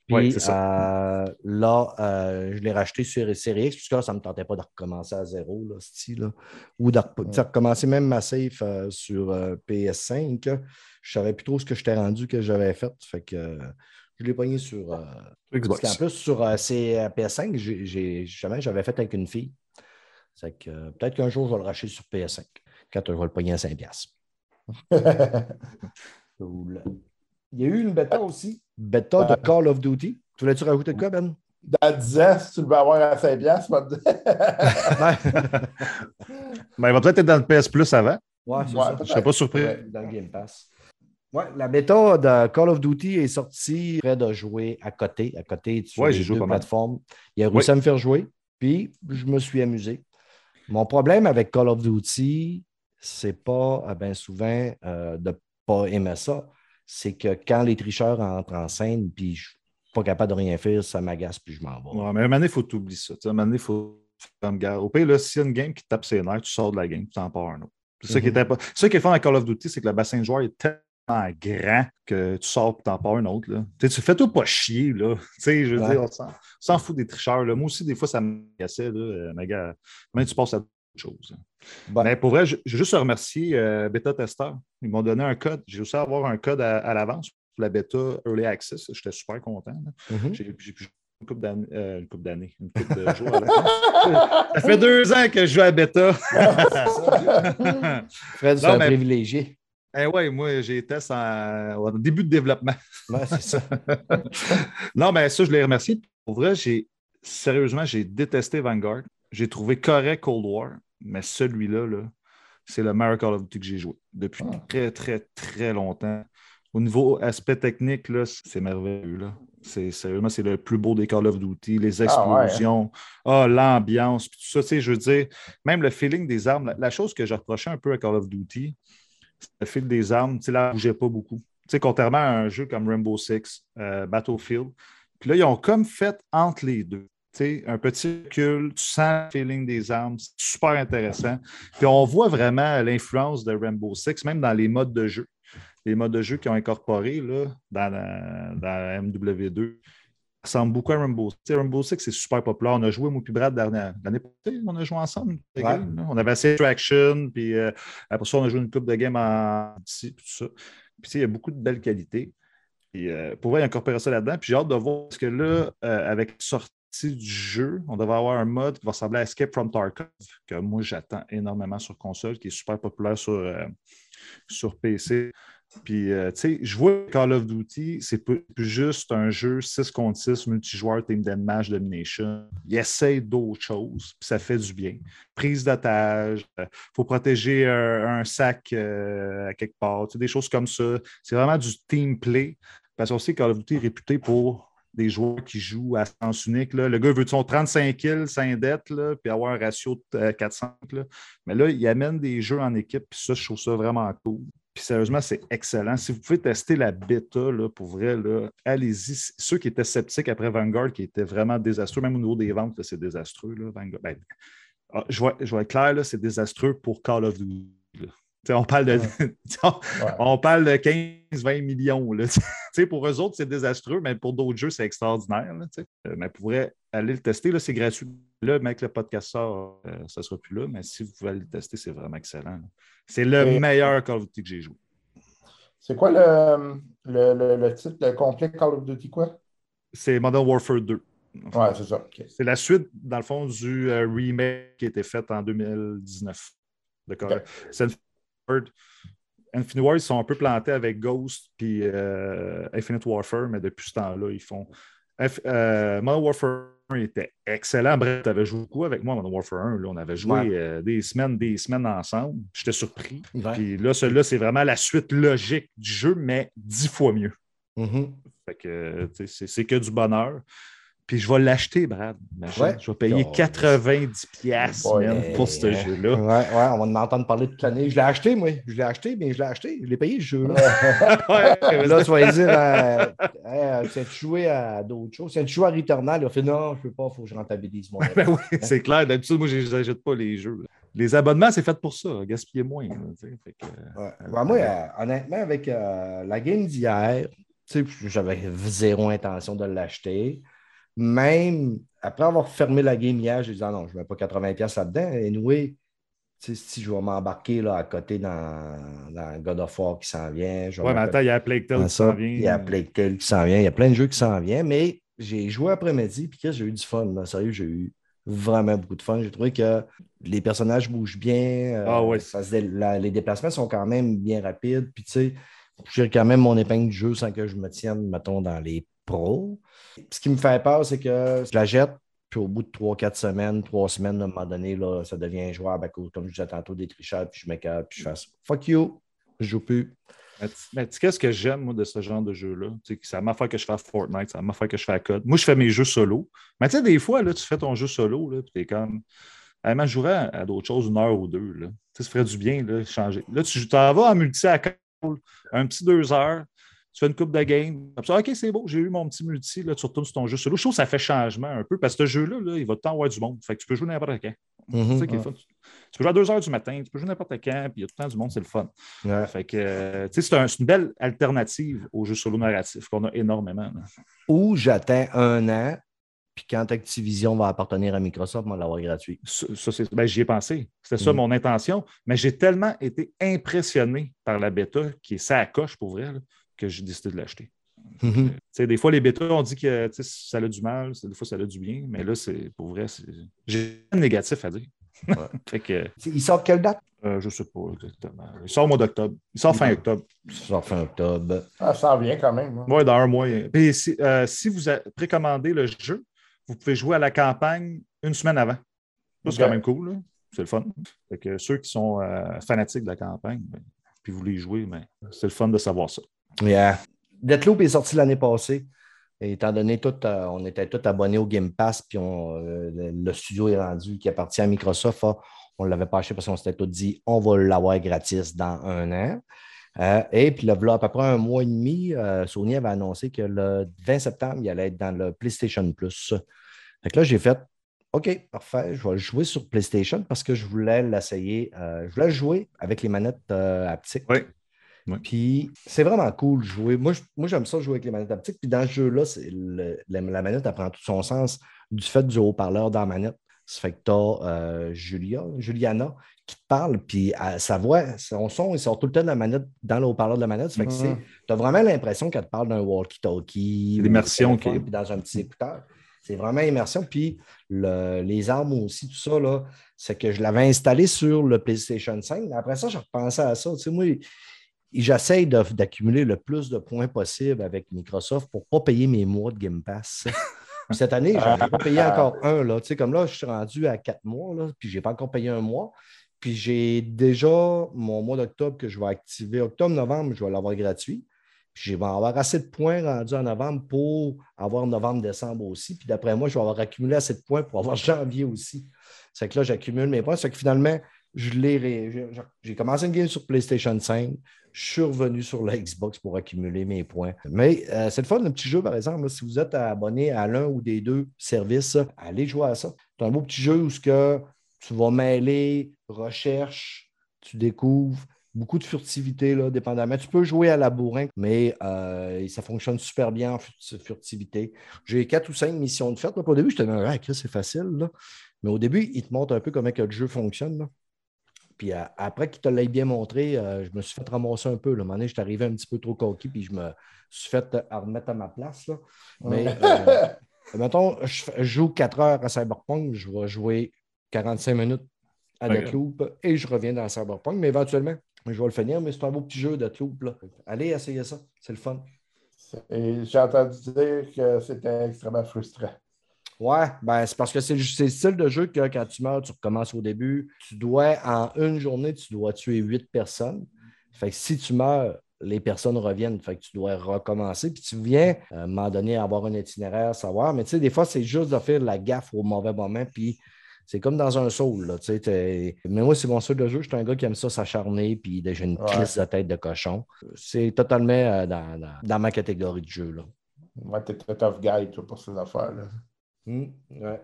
Puis Ouais, c'est ça. euh, là, euh, je l'ai racheté sur Série X, puisque là, ça ne me tentait pas de recommencer à zéro, là, style, là. ou de, recommencer même ma save euh, sur euh, PS5. là. Je ne savais plus trop ce que j'étais rendu, que j'avais fait. Fait que je l'ai pogné sur. euh, parce Xbox. qu'en plus, sur euh, ces, euh, PS5, j'ai- jamais j'avais fait avec une fille. Fait que peut-être qu'un jour, je vais le racheter sur PS5. Quand je vais le pogner à 5$. piastres. Cool. Il y a eu une bêta aussi. Bêta de Call of Duty. Tu voulais-tu rajouter de quoi, Ben? Dans 10 ans, si tu le veux avoir à 5 piastres, dire. Ben, il va peut-être être dans le PS Plus avant. ouais, c'est Ouais, ça. Je ne serais pas surpris. Dans le Game Pass. Ouais, la bêta de Call of Duty est sortie près de jouer à côté. À côté, sur Ouais, j'ai joué pas plateformes. Il a réussi à me faire jouer, puis je me suis amusé. Mon problème avec Call of Duty, c'est pas euh, ben souvent euh, de ne pas aimer ça. C'est que quand les tricheurs entrent en scène, puis je suis pas capable de rien faire, ça m'agace, puis je m'en vais. Ouais, mais à un moment il faut t'oublier ça. À un moment il faut faire comme gars. Au pire, là, s'il y a une game qui te tape ses nerfs, tu sors de la game, tu t'en pars un autre. C'est ça qui Mhm. est important. C'est ça qui est fun dans Call of Duty, c'est que le bassin de joueurs est tellement grand que tu sors et t'en pars un autre. Là. Tu fais tout pas chier. Là. Tu sais, je veux Ouais. dire, on s'en- fout des tricheurs. Là. Moi aussi, des fois, ça m'agaçait. là. Euh, même tu passes à chose. Bon. Mais pour vrai, je je veux juste remercier euh, Beta Tester. Ils m'ont donné un code. J'ai réussi à avoir un code à, à l'avance pour la bêta Early Access. J'étais super content. Mhm. J'ai une couple d'années, euh, une couple d'années, une couple de jours à l'avance. Ça fait deux ans que je joue à bêta. Fred, c'est Non, un mais- privilégié. Eh ouais, moi, j'ai été en- début de développement. Ouais, c'est ça. non, mais ça, je l'ai remercié. Pour vrai, j'ai sérieusement, j'ai détesté Vanguard. J'ai trouvé correct Cold War, mais celui-là, là, c'est le meilleur Call of Duty que j'ai joué depuis Ah. très, très, très longtemps. Au niveau aspect technique, là, c'est merveilleux. Là. C'est, sérieusement, c'est le plus beau des Call of Duty. Les explosions, ah, l'ambiance, tout ça. Tu sais, je veux dire, même le feeling des armes. La, la chose que je reprochais un peu à Call of Duty, c'est le fil des armes. Tu sais, là, ne bougeait pas beaucoup. Tu sais, contrairement à un jeu comme Rainbow Six, euh, Battlefield. Puis là, ils ont comme fait entre les deux. Un petit recul, tu sens le feeling des armes, c'est super intéressant. Puis on voit vraiment l'influence de Rainbow Six, même dans les modes de jeu. Les modes de jeu qui ont incorporé là, dans, la, MW2 ressemble beaucoup à Rainbow Six. Rainbow Six, c'est super populaire. On a joué, moi puis Brad, l'année passée, on a joué ensemble. on avait assez Traction, puis euh, après ça, on a joué une coupe de game en tout ça. Puis il y a beaucoup de belles qualités. Puis, euh, pour incorporer ça là-dedans. Puis j'ai hâte de voir parce que là, euh, avec sortie du jeu, on devrait avoir un mode qui va ressembler à Escape from Tarkov, que moi j'attends énormément sur console, qui est super populaire sur, euh, sur PC. Puis, tu sais, je vois Call of Duty, c'est plus, juste un jeu 6 contre 6 multijoueur Team Deathmatch Domination. Il essaie d'autres choses, puis ça fait du bien. Prise d'otage, il faut protéger un, sac à quelque part, des choses comme ça. C'est vraiment du team play. Parce qu'on sait que Call of Duty est réputé pour des joueurs qui jouent à sens unique. Le gars veut son 35 kills sans dette, là, puis avoir un ratio de 400. Euh, Mais là, il amène des jeux en équipe, puis ça, je trouve ça vraiment cool. Puis sérieusement, c'est excellent. Si vous pouvez tester la bêta, là, pour vrai, allez-y. Ceux qui étaient sceptiques après Vanguard, qui étaient vraiment désastreux, même au niveau des ventes, c'est désastreux. Là, Vanguard. Ben, ah, je, vois, je vois clair, c'est désastreux pour Call of Duty on parle de, on parle de 15-20 millions. Là, pour eux autres, c'est désastreux, mais pour d'autres jeux, c'est extraordinaire. Euh, mais pourrait aller le tester, c'est gratuit. Là, mec, le podcast sort, euh, ça ne sera plus là, mais si vous pouvez aller le tester, c'est vraiment excellent. C'est le meilleur Call of Duty que j'ai joué. C'est quoi le, le, le, titre complet Call of Duty quoi? C'est Modern Warfare 2. Ouais, c'est ça. C'est la suite, dans le fond, du euh, remake qui a été fait en 2019. D'accord. C'est Infinite War, ils sont un peu plantés avec Ghost puis euh, Infinite Warfare, mais depuis ce temps-là, ils font. Euh, Modern Warfare 1 était excellent. Bref, tu avais joué beaucoup avec moi, Modern Warfare 1. Là, on avait joué euh, des semaines, des semaines ensemble. J'étais surpris. Puis là, celui-là, c'est vraiment la suite logique du jeu, mais dix fois mieux. Mm-hmm. Fait que c'est que du bonheur. Puis je vais l'acheter, Brad. Je vais payer 90 pièces pour ce jeu-là. Ouais, ouais, on va m'entendre parler toute l'année. Je l'ai acheté, moi. Je l'ai acheté, mais je l'ai acheté. Je l'ai payé, ce jeu-là. là, tu vas dire, euh, hey, tu joué à d'autres choses? Tu joué à Returnal, il a fait non, je ne peux pas, il faut que je rentabilise mon ben oui, c'est clair. D'habitude, moi, je n'achète pas les jeux. Les abonnements, c'est fait pour ça. Gaspiller moins. moi, euh, honnêtement, avec euh, la game d'hier, j'avais zéro intention de l'acheter même après avoir fermé la game hier, j'ai dit ah non, je ne mets pas 80$ là-dedans. Et anyway, si je vais m'embarquer là, à côté dans, dans, God of War qui s'en vient. Oui, mais attends, il y a Plague Tale qui s'en vient. Il y a Plague Tale qui s'en vient. Il y a plein de jeux qui s'en viennent, mais j'ai joué après-midi, puis j'ai eu du fun. Là? Sérieux, j'ai eu vraiment beaucoup de fun. J'ai trouvé que les personnages bougent bien. Euh, ah ouais. les déplacements sont quand même bien rapides. Puis tu sais, j'ai quand même mon épingle du jeu sans que je me tienne, mettons, dans les pros. Ce qui me fait peur, c'est que je la jette, puis au bout de 3-4 semaines, 3 semaines, à un moment donné, là, ça devient injouable à comme je disais tantôt, des tricheurs, puis je m'écarte, puis je fais fuck you, je joue plus. Mais tu sais, ce que j'aime, de ce genre de jeu-là? C'est m'a fait que je fais Fortnite, ça m'a fait que je fais code. Moi, je fais mes jeux solo. Mais tu sais, des fois, là, tu fais ton jeu solo, là, puis t'es comme. Je jouerais à, d'autres choses une heure ou deux. Là. Ça ferait du bien, là, changer. Là, tu t'en vas en multi à un petit deux heures, tu fais une coupe de game. OK, c'est beau, j'ai eu mon petit multi, là, tu retournes sur ton jeu solo. Je trouve que ça fait changement un peu parce que ce jeu-là, là, il va tout avoir du monde. Fait que tu peux jouer n'importe quand. C'est Tu peux jouer à 2 heures du matin, tu peux jouer n'importe quand, puis il y a tout le temps du monde, c'est le fun. Fait que, euh, c'est une belle alternative au jeu solo narratif qu'on a énormément. Ou j'attends un an, puis quand Activision va appartenir à Microsoft, on va l'avoir gratuit. Ça, ben, j'y ai pensé. C'était ça mm-hmm. mon intention. Mais j'ai tellement été impressionné par la bêta qui est ça à coche pour vrai que j'ai décidé de l'acheter. Mm-hmm. Des fois, les bêtas, on dit que ça a du mal, des fois, ça a du bien, mais là, c'est pour vrai, j'ai un négatif à dire. il sort quelle date? Euh, je ne sais pas exactement. Il sort au mois d'octobre. Il sort fin octobre. Il sort fin octobre. Ça en vient quand même. Oui, dans un mois. Et si, euh, si vous précommandez le jeu, vous pouvez jouer à la campagne une semaine avant. C'est quand même cool. C'est le fun. que ceux qui sont euh, fanatiques de la campagne, ben, puis vous voulez jouer, mais ben, c'est le fun de savoir ça. Yeah. Deathloop est sorti l'année passée. Et étant donné tout, euh, on était tous abonnés au Game Pass, puis euh, le, studio est rendu qui appartient à Microsoft. Ah, on ne l'avait pas acheté parce qu'on s'était tous dit on va l'avoir gratis dans un an. Euh, et puis, là, à peu près un mois et demi, Sony avait annoncé que le 20 septembre, il allait être dans le PlayStation Plus. Fait que là, j'ai fait OK, parfait, je vais le jouer sur PlayStation parce que je voulais l'essayer. je voulais le jouer avec les manettes haptiques. Oui. Puis c'est vraiment cool de jouer. Moi, j'aime ça jouer avec les manettes haptiques. Puis dans ce jeu-là, la, la manette elle prend tout son sens du fait du haut-parleur dans la manette. Ça fait que tu as Julia, Juliana qui te parle, puis euh, sa voix, son son, il sort tout le temps de la manette dans le haut-parleur de la manette. Ça fait que tu as vraiment l'impression qu'elle te parle d'un walkie-talkie. L'immersion qui- puis dans un petit écouteur. C'est vraiment immersion. Puis le- les armes aussi, tout ça, là, c'est que je l'avais installé sur le PlayStation 5. Mais après ça, je repensais à ça. Tu sais, moi, j'essaye d'accumuler le plus de points possible avec Microsoft pour ne pas payer mes mois de Game Pass. Cette année, je n'ai pas payé encore un. Là. Tu sais, comme là, je suis rendu à quatre mois, là, puis je n'ai pas encore payé un mois. Puis j'ai déjà mon mois d'octobre que je vais activer. Octobre-novembre, je vais l'avoir gratuit. Puis je vais avoir assez de points rendus en novembre pour avoir novembre-décembre aussi. Puis d'après moi, je vais avoir accumulé assez de points pour avoir janvier aussi. C'est que là, j'accumule mes points. C'est que finalement, j'ai- commencé une game sur PlayStation 5. Je suis revenu sur la Xbox pour accumuler mes points. Mais euh, c'est le fun, le petit jeu, par exemple. si vous êtes abonné à l'un ou des deux services, allez jouer à ça. C'est un beau petit jeu où ce que tu vas mêler recherche, tu découvres beaucoup de furtivité, là, dépendamment. Tu peux jouer à la bourrin, mais euh, ça fonctionne super bien en furt- furtivité. J'ai quatre ou cinq missions de fête. Au début, je te disais, ah, c'est facile. là. Mais au début, il te montre un peu comment que le jeu fonctionne. là. Puis euh, après qu'il te l'ait bien montré, euh, je me suis fait ramasser un peu. Là. À un moment donné, je suis arrivé un petit peu trop coquille, puis je me suis fait euh, remettre à ma place. Là. Mais euh, mettons, je, joue 4 heures à Cyberpunk, je vais jouer 45 minutes à Ouais. Deathloop et je reviens dans Cyberpunk, mais éventuellement, je vais le finir, mais c'est un beau petit jeu Deathloop. Là. Allez, essayez ça, c'est le fun. J'ai entendu dire que c'était extrêmement frustrant. Ouais, ben c'est parce que c'est le style de jeu que quand tu meurs, tu recommences au début. Tu dois, en une journée, tu dois tuer huit personnes. Fait que si tu meurs, les personnes reviennent. Fait que tu dois recommencer. Puis tu viens, euh, à un moment donné, avoir un itinéraire, savoir. Mais tu sais, des fois, c'est juste de faire la gaffe au mauvais moment. Puis c'est comme dans un soul. Là, tu sais, t'es- Mais moi, c'est mon style de jeu. Je suis un gars qui aime ça s'acharner. Puis j'ai une Ouais. crise de tête de cochon. C'est totalement euh, dans, dans- dans ma catégorie de jeu. Là. Moi, t'es un tough guy, toi, pour ces affaires-là. Hmm, ouais.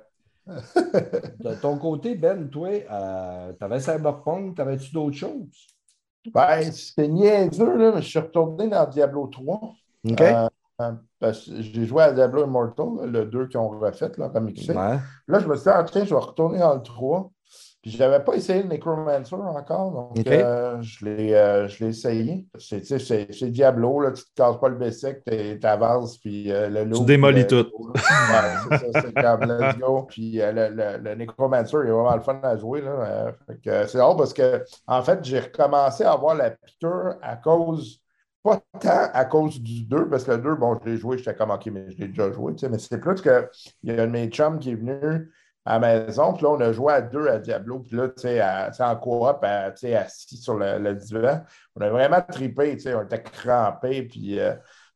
De ton côté, Ben, toi, euh, t'avais Cyberpunk, t'avais-tu d'autres choses? Ben, c'était niaiseux, là, mais je suis retourné dans Diablo 3. OK? Euh, euh, parce que j'ai joué à Diablo Immortal, le 2 qu'ils ont refait, là. Ouais. Là, je me suis dit, ah, tiens, je vais retourner dans le 3. Puis, je n'avais pas essayé le Necromancer encore. Donc, euh, je l'ai euh, je l'ai essayé. C'est tu sais, c'est- c'est Diablo, là, tu ne te casses pas le basic, tu avances, puis euh, le loup. démolis le- tout. Ouais, c'est ça, c'est comme let's go. Puis, euh, le, le- le Necromancer, il est vraiment le fun à jouer. Euh, euh, c'est drôle parce que, en fait, j'ai recommencé à avoir la piqûre à cause pas tant à cause du 2, parce que le 2, bon, je l'ai joué, j'étais comme OK, mais je l'ai déjà joué, tu sais, mais c'est plus que il y a un de mes chums qui est venu à la maison, puis là, on a joué à deux à Diablo, puis là, tu sais, en coop, à- assis sur le, le divan, on a vraiment trippé, tu sais, on était crampés, puis euh,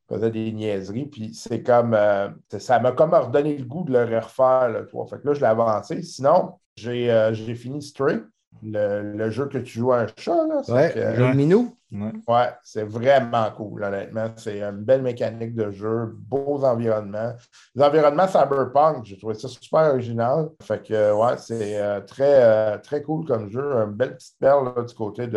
on faisait des niaiseries, puis c'est comme, euh, ça m'a comme redonné le goût de le refaire, le 3. Fait que là, je l'ai avancé. Sinon, j'ai euh, fini Stray, le, le jeu que tu joues à un chat, là. Ouais, que, minou. Ouais. Ouais, c'est vraiment cool, honnêtement. C'est une belle mécanique de jeu, beaux environnements. Les environnements cyberpunk, j'ai trouvé ça super original. Fait que, ouais, c'est euh, très, euh, très cool comme jeu. Une belle petite perle là, du côté de,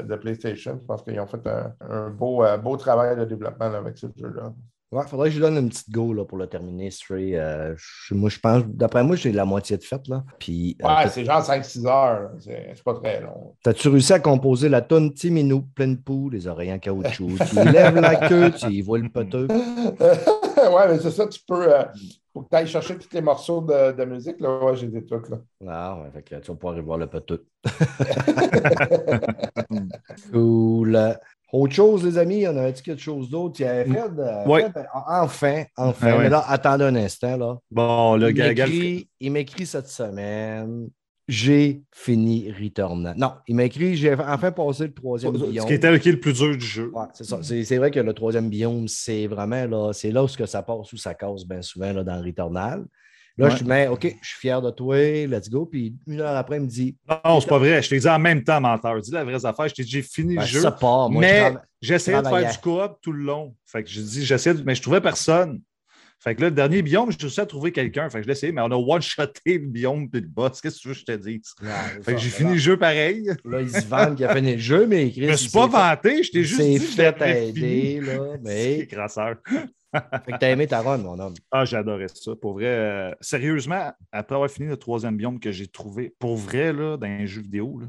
de- de PlayStation. Je pense qu'ils ont fait un, un beau, euh, beau travail de développement là, avec ce jeu-là. Ouais, faudrait que je lui donne une petite go là, pour le terminer, Stray. Euh, je- moi, je pense, d'après moi, j'ai la moitié de fait. Là. Puis, euh, Ouais, c'est genre 5-6 heures. C'est pas très long. T'as-tu réussi à composer la tonne Petit minou, pleine poule, les oreilles en caoutchouc, tu lèves la queue, tu y vois le poteux. ouais, mais c'est ça, tu peux. euh, faut que tu ailles chercher tous les morceaux de, de musique. Là. Ouais, j'ai des trucs. Là. Ah, ouais, fait que tu vas pouvoir y voir le poteux. cool. Autre chose, les amis, y en avait-tu quelque chose d'autre? Avait Fred, euh. Fred, euh, enfin, enfin. Mais là, attendez un instant, là. Bon, le il gars, m'écrit- il m'écrit cette semaine. J'ai fini Returnal. Non, il m'a écrit j'ai enfin passé le troisième biome. ce qui était le plus dur du jeu. Ouais, c'est ça. C'est vrai que le troisième biome, c'est vraiment là, c'est là où ça passe ou ça casse bien souvent là, dans Returnal. Là, Ouais. je suis mets, OK, je suis fier de toi, let's go. Puis une heure après, il me dit Non, c'est pas vrai. Je t'ai dit en même temps, menteur. Dis la vraie affaire. Je t'ai dit, j'ai fini ben, le jeu. ça part. Moi, je mais j'essayais de faire du coop tout le long. Fait que j'ai dit, j'essayais, de- mais je trouvais personne. Fait que là, le dernier biome, j'ai réussi à trouver quelqu'un. Fait que je l'ai essayé, mais on a one-shoté le biome puis le boss. Qu'est-ce que tu veux que je te dise? fait que j'ai fini le jeu pareil. Là, ils se vendent qu'il a fini le jeu, mais Chris. Je me suis pas vanté, je t'ai juste dit C'est fait aider, là. Mais. C'est crasseur. Fait que t'as aimé ta run, mon homme. Ah, j'adorais ça. Pour vrai, euh, sérieusement, après avoir fini le troisième biome que j'ai trouvé, pour vrai, là, dans un jeu vidéo, là,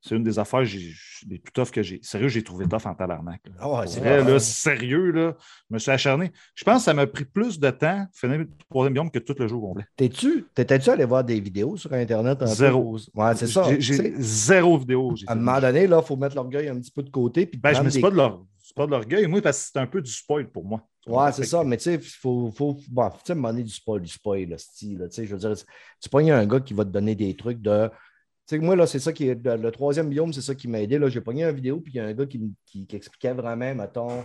c'est une des affaires les plus tough que j'ai. Sérieux, j'ai trouvé tough en tabarnak. Pour c'est vrai, vrai. là, sérieux, là, je me suis acharné. Je pense que ça m'a pris plus de temps finir le troisième biome que tout le jeu complet. T'es-tu, t'étais-tu allé voir des vidéos sur Internet? peu? Zéro. Ouais, c'est ça. J'ai- zéro vidéo. À un moment donné, il faut mettre l'orgueil un petit peu de côté. Puis Ben, je prendre me suis des- pas de l'or- c'est pas de l'orgueil, moi, parce que c'est un peu du spoil pour moi. Ouais, c'est ça, mais tu sais, il faut, faut, bon, tu sais, donné, du spoil, du spoil, là, style, tu sais, je veux dire, tu pognes un gars qui va te donner des trucs de, tu sais, moi, là, c'est ça qui est, le, troisième biome, c'est ça qui m'a aidé, là, j'ai pogné une vidéo, puis il y a un gars qui, qui, qui expliquait vraiment, mettons,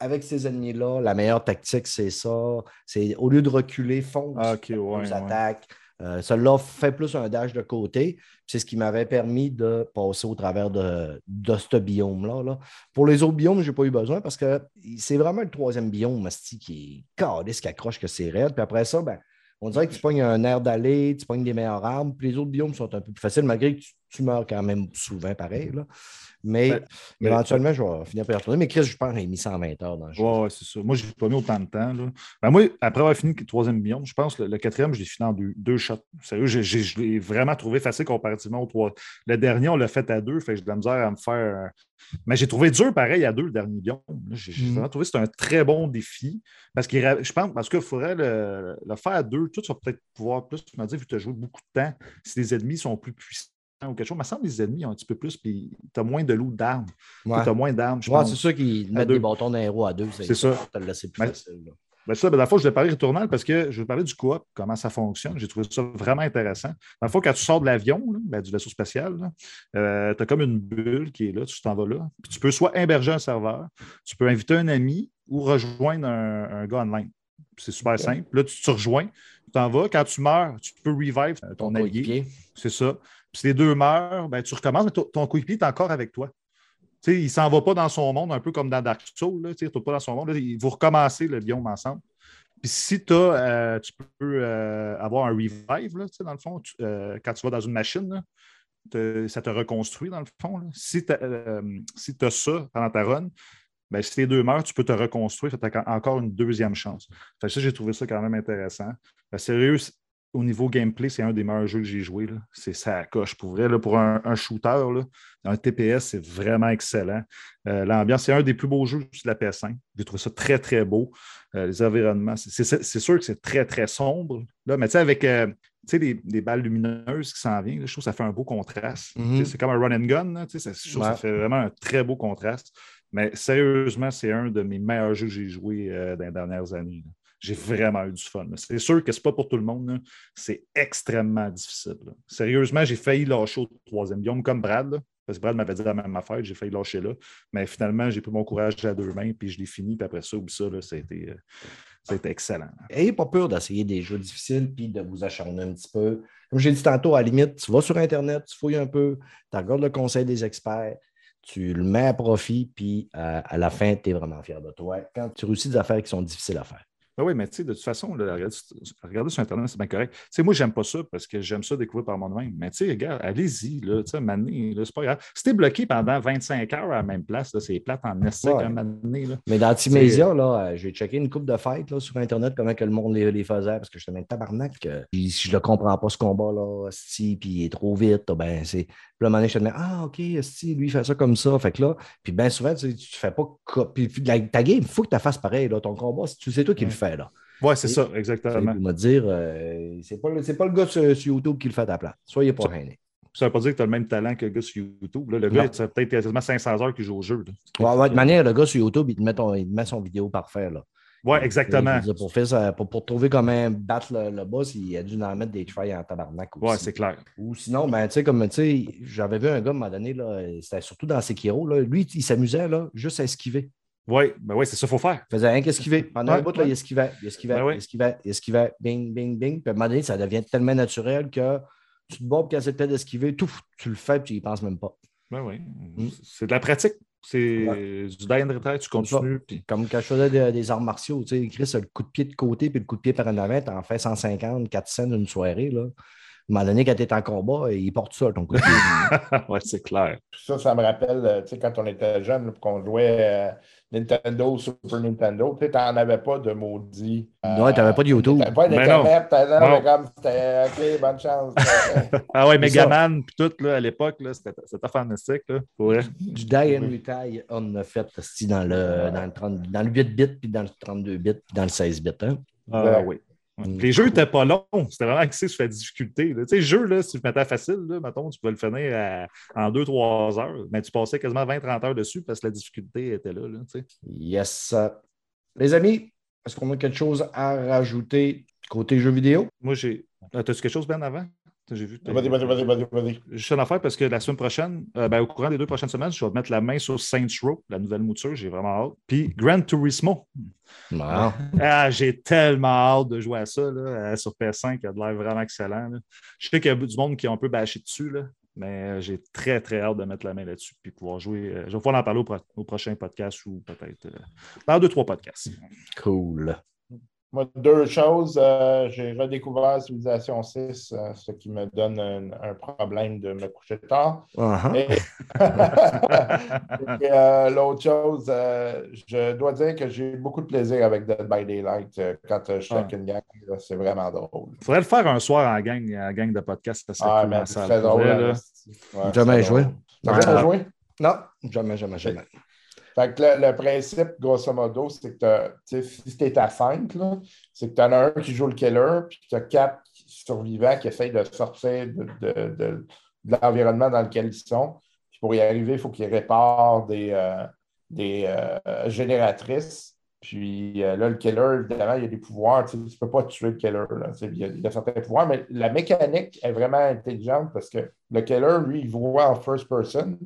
avec ces ennemis-là, la meilleure tactique, c'est ça, c'est au lieu de reculer, fonce, Ah, ok, ouais, ouais. Euh, Celui-là fait plus un dash de côté. C'est ce qui m'avait permis de passer au travers de, ce biome-là. là. Pour les autres biomes, je n'ai pas eu besoin parce que c'est vraiment le troisième biome, asti, qui est caliste, qui accroche que c'est raide. Puis après ça, ben, on dirait que tu pognes un air d'aller, tu pognes des meilleures armes. Puis les autres biomes sont un peu plus faciles, malgré que tu, tu meurs quand même souvent pareil. là. Mais Ben, mais- éventuellement, je vais finir par y retourner. Mais Chris, je pense qu'il a mis 120 heures dans le jeu. Ouais, c'est ça. Moi, je n'ai pas mis autant de temps. Là. Ben, moi, après avoir fini le troisième biome, je pense que le, le quatrième, je l'ai fini en deux, deux shots. Sérieux, j'ai- je l'ai vraiment trouvé facile comparativement au trois. Le dernier, on l'a fait à deux, fait que j'ai de la misère à me faire. Mais j'ai trouvé dur pareil à deux le dernier. Là, J'ai Mhm. vraiment trouvé que c'était un très bon défi. Parce que je pense parce qu'il faudrait le, le faire à deux. Tout, tu vas peut-être pouvoir plus me dire, vu que tu as joué beaucoup de temps, si les ennemis sont plus puissants ou quelque chose. Semble que les ennemis ont un petit peu plus, puis tu as moins de loot d'armes. Ouais. Tu as moins d'armes, Ouais, c'est sûr qu'ils mettent deux. des bâtons d'un héros à deux. C'est ça. Ça te laisser plus Mais- facile. là. Ben ça, ben, dans le fond, je vais parler retournal parce que je vais parler du coop, comment ça fonctionne. J'ai trouvé ça vraiment intéressant. Dans le fond, quand tu sors de l'avion, ben, du vaisseau spatial, tu as comme une bulle qui est là, tu t'en vas là. Puis tu peux soit héberger un serveur, tu peux inviter un ami ou rejoindre un, un gars online. C'est super simple. Là, tu te rejoins, tu t'en vas. Quand tu meurs, tu peux revive ton, Ton allié. C'est ça. Si les deux meurent, ben, tu recommences, mais ton, coéquipier est encore avec toi. Il ne s'en va pas dans son monde, un peu comme dans Dark Souls. Là, tu pas dans son monde. Là, vous recommencez le biome ensemble. Puis si euh, tu peux euh, avoir un revive, là, dans le fond, euh, quand tu vas dans une machine, ça te reconstruit dans le fond. Si tu as ça pendant ta run, ben, si les deux meurent, tu peux te reconstruire. Tu as encore une deuxième chance. Ça, j'ai trouvé ça quand même intéressant. Ben, sérieux, au niveau gameplay, c'est un des meilleurs jeux que j'ai joué. C'est ça coche. Pour vrai, là, pour un, un shooter, là, un TPS, c'est vraiment excellent. Euh, L'ambiance, c'est un des plus beaux jeux sur la PS5. J'ai trouvé ça très, très beau. Euh, les environnements, c'est- sûr que c'est très, très sombre. Là, mais tu sais, avec euh, les, les balles lumineuses qui s'en viennent, je trouve que ça fait un beau contraste. Mhm. Sais, C'est comme un run and gun. là, ça, je trouve ça fait vraiment un très beau contraste. Mais sérieusement, c'est un de mes meilleurs jeux que j'ai joué euh, dans les dernières années. là. J'ai vraiment eu du fun. C'est sûr que c'est pas pour tout le monde. C'est extrêmement difficile. Sérieusement, j'ai failli lâcher au troisième biome comme Brad. parce que Brad m'avait dit la même affaire, j'ai failli lâcher là. Mais finalement, j'ai pris mon courage à deux mains, puis je l'ai fini. Puis après ça, oublie ça, été, euh, excellent. Ayez pas peur d'essayer des jeux difficiles puis de vous acharner un petit peu. Comme j'ai dit tantôt, à la limite, tu vas sur Internet, tu fouilles un peu, tu regardes le conseil des experts, tu le mets à profit, puis euh, à la fin, tu es vraiment fier de toi quand tu réussis des affaires qui sont difficiles à faire. Ben oui, mais tu sais, de toute façon, là, regarder, sur Internet, c'est bien correct. Tu sais, moi, j'aime pas ça parce que j'aime ça découvrir par moi-même. Mais tu sais, regarde, allez-y, là, tu sais, mané, là, c'est pas grave. Si t'es bloqué pendant 25 heures à la même place, là, c'est plate en essaie Ouais. un mané, là. Mais dans Timésia, là, euh, j'ai checké une coupe de fêtes là, sur Internet, comment que le monde les, les faisait, parce que je te mets tabarnak. que si je ne comprends pas ce combat-là, si, puis il est trop vite, ben c'est. Puis là, à un moment donné, je te Ah, OK, si, lui, il fait ça comme ça. Fait que là, puis bien souvent, tu ne fais pas. Puis la- ta game, il faut que tu la fasses pareil. Là, ton combat, c'est c'est toi qui le fais. là. Ouais, c'est ça, exactement. Il m'a dire, euh, c'est pas, pas le gars sur, sur YouTube qui le fait à ta place. Soyez pas gênés. Ça veut pas dire que tu as le même talent que le gars sur YouTube. Là. Le Non. gars, ça peut-être quasiment 500 heures qu'il joue au jeu. là. Ouais, ouais, de manière, le gars sur YouTube, il te met, ton- il te met son vidéo parfait. Là. Je exactement. dire, Pour, faire ça- pour, pour trouver comment battre le, le boss, il a dû en mettre des tries en tabarnak aussi. Ouais, c'est clair. Ou sinon, ben, tu sais, comme tu sais, j'avais vu un gars à un moment donné, c'était surtout dans Sekiro, là, lui, il s'amusait juste à esquiver. Ouais, ben ouais, c'est ça qu'il faut faire. Il faisait rien qu'esquiver. Pendant Ouais, un bout, là, il esquivait, il esquivait, Ben il esquivait, il esquivait, bing, bing, bing. Puis à un moment donné, ça devient tellement naturel que tu te bats pour qu'elle peut d'esquiver, tout, tu le fais, puis tu y penses même pas. Ben oui. Mm. C'est de la pratique. C'est du die and tu continues. Comme quand je faisais des, des arts martiaux, tu sais, Chris a le coup de pied de côté puis le coup de pied par en avant, t'en fais 150, 400 d'une soirée. Là. À un moment donné, quand tu es en combat, il porte ça, ton coup de pied. ouais, c'est clair. Ça, ça me rappelle, euh, tu sais, quand on était jeune, qu'on jouait euh, Nintendo, Super Nintendo, tu sais, t'en avais pas de maudit. euh, Ouais, t'avais pas de YouTube. T'avais pas Ben non. t'avais Non. comme c'était OK, bonne chance. Ah ouais. Megaman, puis tout, là, à l'époque, là, c'était c'était fantastique. Là. Du die and retire, on a fait dans le, dans, le 30 dans le 8 bits, puis dans le 32 bits, puis dans le 16 bits. Hein? Ah Ouais. oui. Les jeux n'étaient pas longs. C'était vraiment axé sur la difficulté. là. Tu sais, le jeu, là, si tu le mettais facile, là, mettons, tu pouvais le finir à- en 2-3 heures, mais tu passais quasiment 20-30 heures dessus parce que la difficulté était là. là, tu sais. Yes. Les amis, est-ce qu'on a quelque chose à rajouter côté jeux vidéo? Moi, j'ai. Ah, T'as-tu quelque chose, Ben, avant? J'ai vu. Vas-y, vas-y, vas-y, vas-y, vas-y. Juste une affaire parce que la semaine prochaine, euh, ben, au courant des deux prochaines semaines, je vais mettre la main sur Saints Row, la nouvelle mouture. J'ai vraiment hâte. Puis Gran Turismo. Ah, j'ai tellement hâte de jouer à ça là, euh, sur PS5. Il a de l'air vraiment excellent. là. Je sais qu'il y a du monde qui a un peu bâché dessus, là, mais euh, j'ai très, très hâte de mettre la main là-dessus et pouvoir jouer. euh, je vais pouvoir en parler au, pro- au prochain podcast ou peut-être euh, dans deux, trois podcasts. Cool. Moi, deux choses. Euh, j'ai redécouvert Civilization 6, euh, ce qui me donne un, un problème de me coucher tard. Uh-huh. Et, Et, euh, l'autre chose, euh, je dois dire que j'ai eu beaucoup de plaisir avec Dead by Daylight euh, quand je suis Ah. avec une gang. là, C'est vraiment drôle. Il faudrait le faire un soir en gang, en gang de podcast. Ça Ah, cool mais c'est Pour drôle. Ouais, Jamais joué? T'as jamais Ah. joué? Non, jamais, jamais, jamais. Fait que le, principe, grosso modo, c'est que si tu es à 5, c'est que tu en as un qui joue le killer, puis tu as quatre survivants qui essayent de sortir de, l'environnement dans lequel ils sont. Puis pour y arriver, il faut qu'ils réparent des, euh, euh, génératrices. Puis euh, là, le killer, évidemment, il y a des pouvoirs. Tu ne peux pas tuer le killer. là. Tu sais, Il y, a, il y a certains pouvoirs, mais la mécanique est vraiment intelligente parce que le killer, lui, il voit en first person.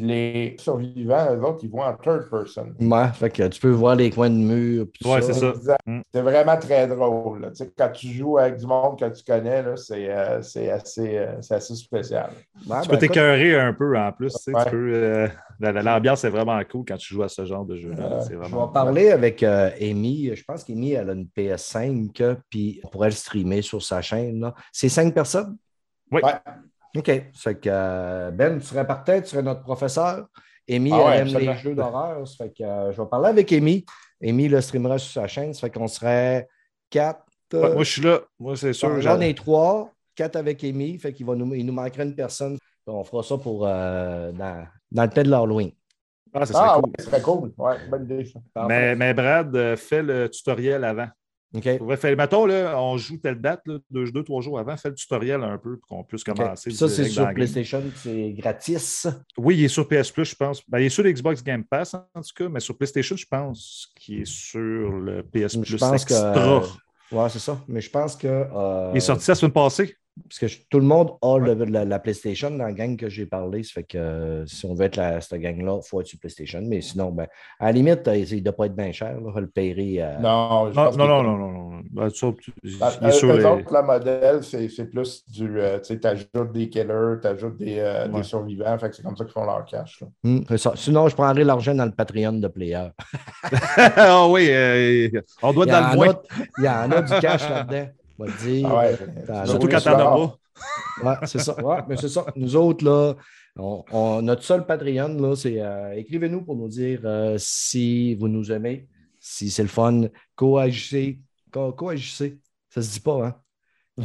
Les survivants, eux autres, ils voient en third person. Ouais, fait que tu peux voir les coins de mur. Ouais, c'est ça. Mm. C'est vraiment très drôle. là. Tu sais, quand tu joues avec du monde que tu connais, c'est euh, c'est assez, euh, c'est assez spécial. Ouais, Tu ben, peux écoute, t'écœurer un peu en plus. tu sais, tu Ouais. peux, euh, la- la- L'ambiance est vraiment cool quand tu joues à ce genre de jeu-là. Euh, Je vais parler avec euh, Amy. Je pense qu'Amy, elle a une PS5, euh, puis on pourrait le streamer sur sa chaîne. C'est cinq personnes? Oui. Ouais. OK. C'est que euh, Ben, tu serais partant, tu serais notre professeur. Amy, Ah ouais, elle aime les jeux d'horreur. Ça fait que euh, je vais parler avec Amy. Amy le streamera sur sa chaîne. Ça fait qu'on serait quatre. Ouais, moi, je suis là. Moi, c'est sûr. on est trois, quatre avec Amy. Fait qu'il va nous, il nous manquerait une personne. On fera ça pour euh, dans, dans le temps de l'Halloween. Ah, ça serait Ah, cool. ouais, ce serait cool. Ouais, bonne idée, ça. Mais, mais Brad, fais le tutoriel avant. OK? Pour vrai, fais- mettons, là, on joue telle date, là, deux, deux, trois jours avant, fais le tutoriel un peu pour qu'on puisse commencer. Ça, c'est sur. PlayStation, c'est gratis? Oui, il est sur PS Plus, je pense. Ben, il est sur l'Xbox Game Pass, en tout cas, mais sur PlayStation, je pense qu'il est sur le PS Plus Je pense que. Extra. Ouais, c'est ça. Mais je pense que. euh, Il est sorti la semaine passée. Parce que je- tout le monde a le- la, la PlayStation dans la gang que j'ai parlé. Ça fait que euh, si on veut être la, cette gang-là, il faut être sur PlayStation. Mais sinon, ben, à la limite, il ne doit pas être bien cher. Là, le paierai. euh, Non, Non, non, non, non, non, tu- le modèle, c'est c'est plus du. euh, tu sais, t'ajoutes des killers, t'ajoutes des, euh, des Ouais. survivants. Fait que c'est comme ça qu'ils font leur cash. là. hum, c'est ça. Sinon, je prendrai l'argent dans le Patreon de Player. ah oui, euh, on doit dans le il y en a du cash là-dedans. On va te dire. Ah ouais. Surtout oui, quand c'est t'en as rare. pas. Ouais, c'est ça. Ouais, mais c'est ça. Nous autres, là, on, on- notre seul Patreon, là, c'est euh, écrivez-nous pour nous dire euh, si vous nous aimez, si c'est le fun, coagissez. Co coagissez. Ça se dit pas, hein?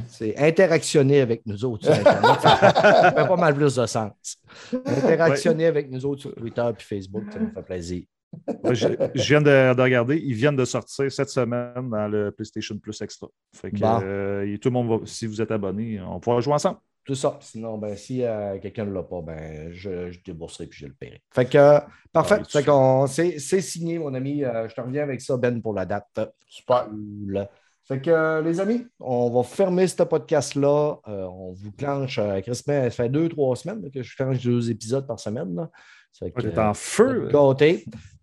C'est interactionner avec nous autres sur Internet. Ça fait, pas mal plus de sens. Interactionner avec nous autres sur Twitter et Facebook, ça nous fait plaisir. Ouais, Je, je viens de, de regarder, ils viennent de sortir cette semaine dans le PlayStation Plus Extra. Fait que Bon. euh, et tout le monde va, si vous êtes abonné, on pourra jouer ensemble. Tout ça. Sinon, ben, si euh, quelqu'un ne l'a pas, ben, je, je débourserai puis je le paierai. Fait que, euh, parfait. Fait qu'on, c'est, c'est signé, mon ami. Euh, je te reviens avec ça, Ben, pour la date. Super. Cool. Fait que, euh, les amis, on va fermer ce podcast-là. Euh, on vous clenche, euh, Chris, ça fait deux, trois semaines que je clenche deux épisodes par semaine. Là. Que, T'es en feu.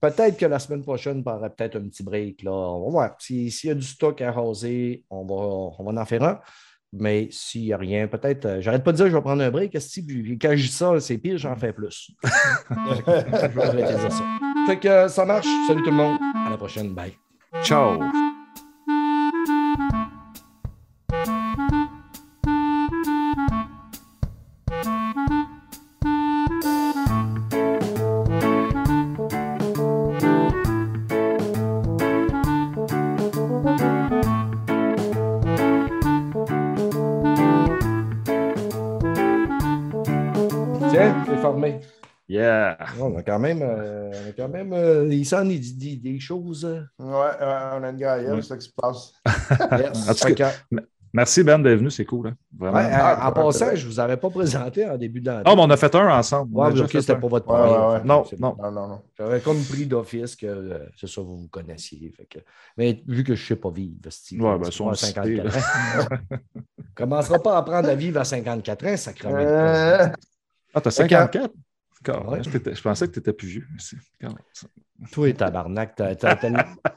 Peut-être que la semaine prochaine, on aura peut-être un petit break. Là. On va voir. Si- S'il y a du stock à raser, on va, on va en faire un. Mais s'il n'y a rien, peut-être. euh, J'arrête pas de dire que je vais prendre un break. puis quand je dis ça, c'est pire, j'en fais plus. je vais arrêter de dire ça. Fait que euh, ça marche. Salut tout le monde. À la prochaine. Bye. Ciao. On a quand même, euh, on a quand même euh, il s'en est dit des, des choses. euh. Ouais, on a une Ouais. c'est ça qui se passe. Yes. En tout Fait cas, que, Merci Ben d'être venu, c'est cool. Hein? Vraiment. ouais, Ah, en, en pas passant, je ne vous avais pas présenté en début d'année. Non, mais on a fait un ensemble. Ouais, ok, c'était un. pas votre Ouais, premier. Non, c'est non. Non, non, non. J'avais comme pris d'office que euh, c'est ça, vous vous connaissiez. Fait que... Mais vu que je ne sais pas vivre, Steve, Ouais, ben, c'est ça, pas on à le sait, 54 ans. commencera pas à apprendre à vivre à 54 ans, sacrément. Euh, Ah, t'as Fait que- 54? Je, pensais que tu étais plus vieux. Toi, tabarnak, ta, ta-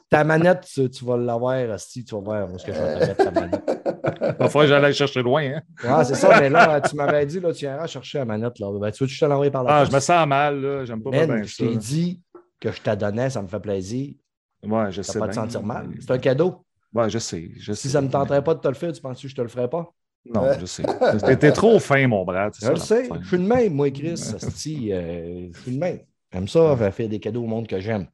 ta- manette, tu, tu vas l'avoir, si tu vas voir où est-ce que je vais te mettre ta manette. Il va falloir que j'aille chercher loin. Hein? Ouais, c'est ça, mais là, tu m'avais dit, là, tu iras chercher la manette. Là. Ben, tu veux que je te l'envoie par la Ah, je me sens mal. là. J'aime pas Man, bien je t'ai dit que je te donnais, ça me fait plaisir. Ouais, je Ça sais. pas te sentir mal? C'est un cadeau. Ouais, je sais. Je Si sais. ça ne me tenterait pas de te le faire, tu penses que je te le ferais pas? Non, je sais. T'es trop fin, mon Brad. c'est Je le sais. Je suis de même, moi, Chris. asti, euh, je suis de même. J'aime ça, faire faire des cadeaux au monde que j'aime.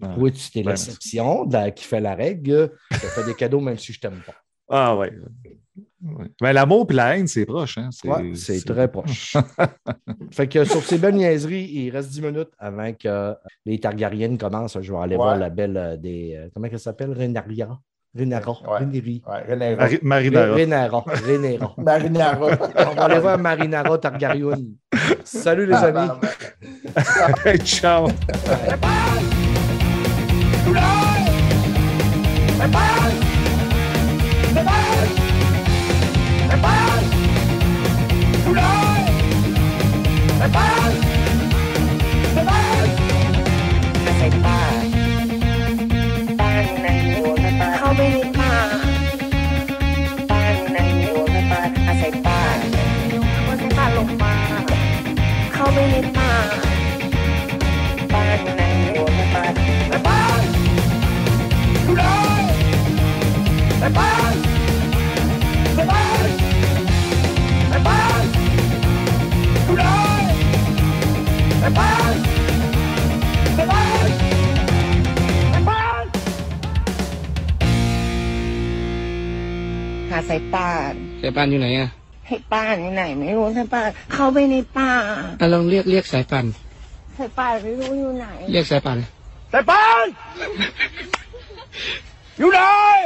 Ouais. Oui, tu t'es Ben, l'exception qui fait la règle. Je te fais des cadeaux même si je t'aime pas. Ah, ouais. ouais. Ben, l'amour et la haine, c'est proche. Hein? Ouais, c'est très proche. fait que sur ces belles niaiseries, il reste 10 minutes avant que les Targaryens commencent. Je vais aller Ouais. voir la belle euh, des. euh, comment elle s'appelle? Renaria. Renara. Ouais. Renari. Ouais, Marinara. Renara. Marinara. On va aller voir Marinara Targaryen. Salut les amis. Ciao. ใส่ หาสายป่านสายป่านอยู่ไหนอะให้ป้านอยู่ไหน ไม่รู้สายป่านเข้าไปในป่าอะลองเรียกเรียกสายป่านสายป่านไม่รู้อยู่ไหน เรียกสายป่าน C'est pas! You know!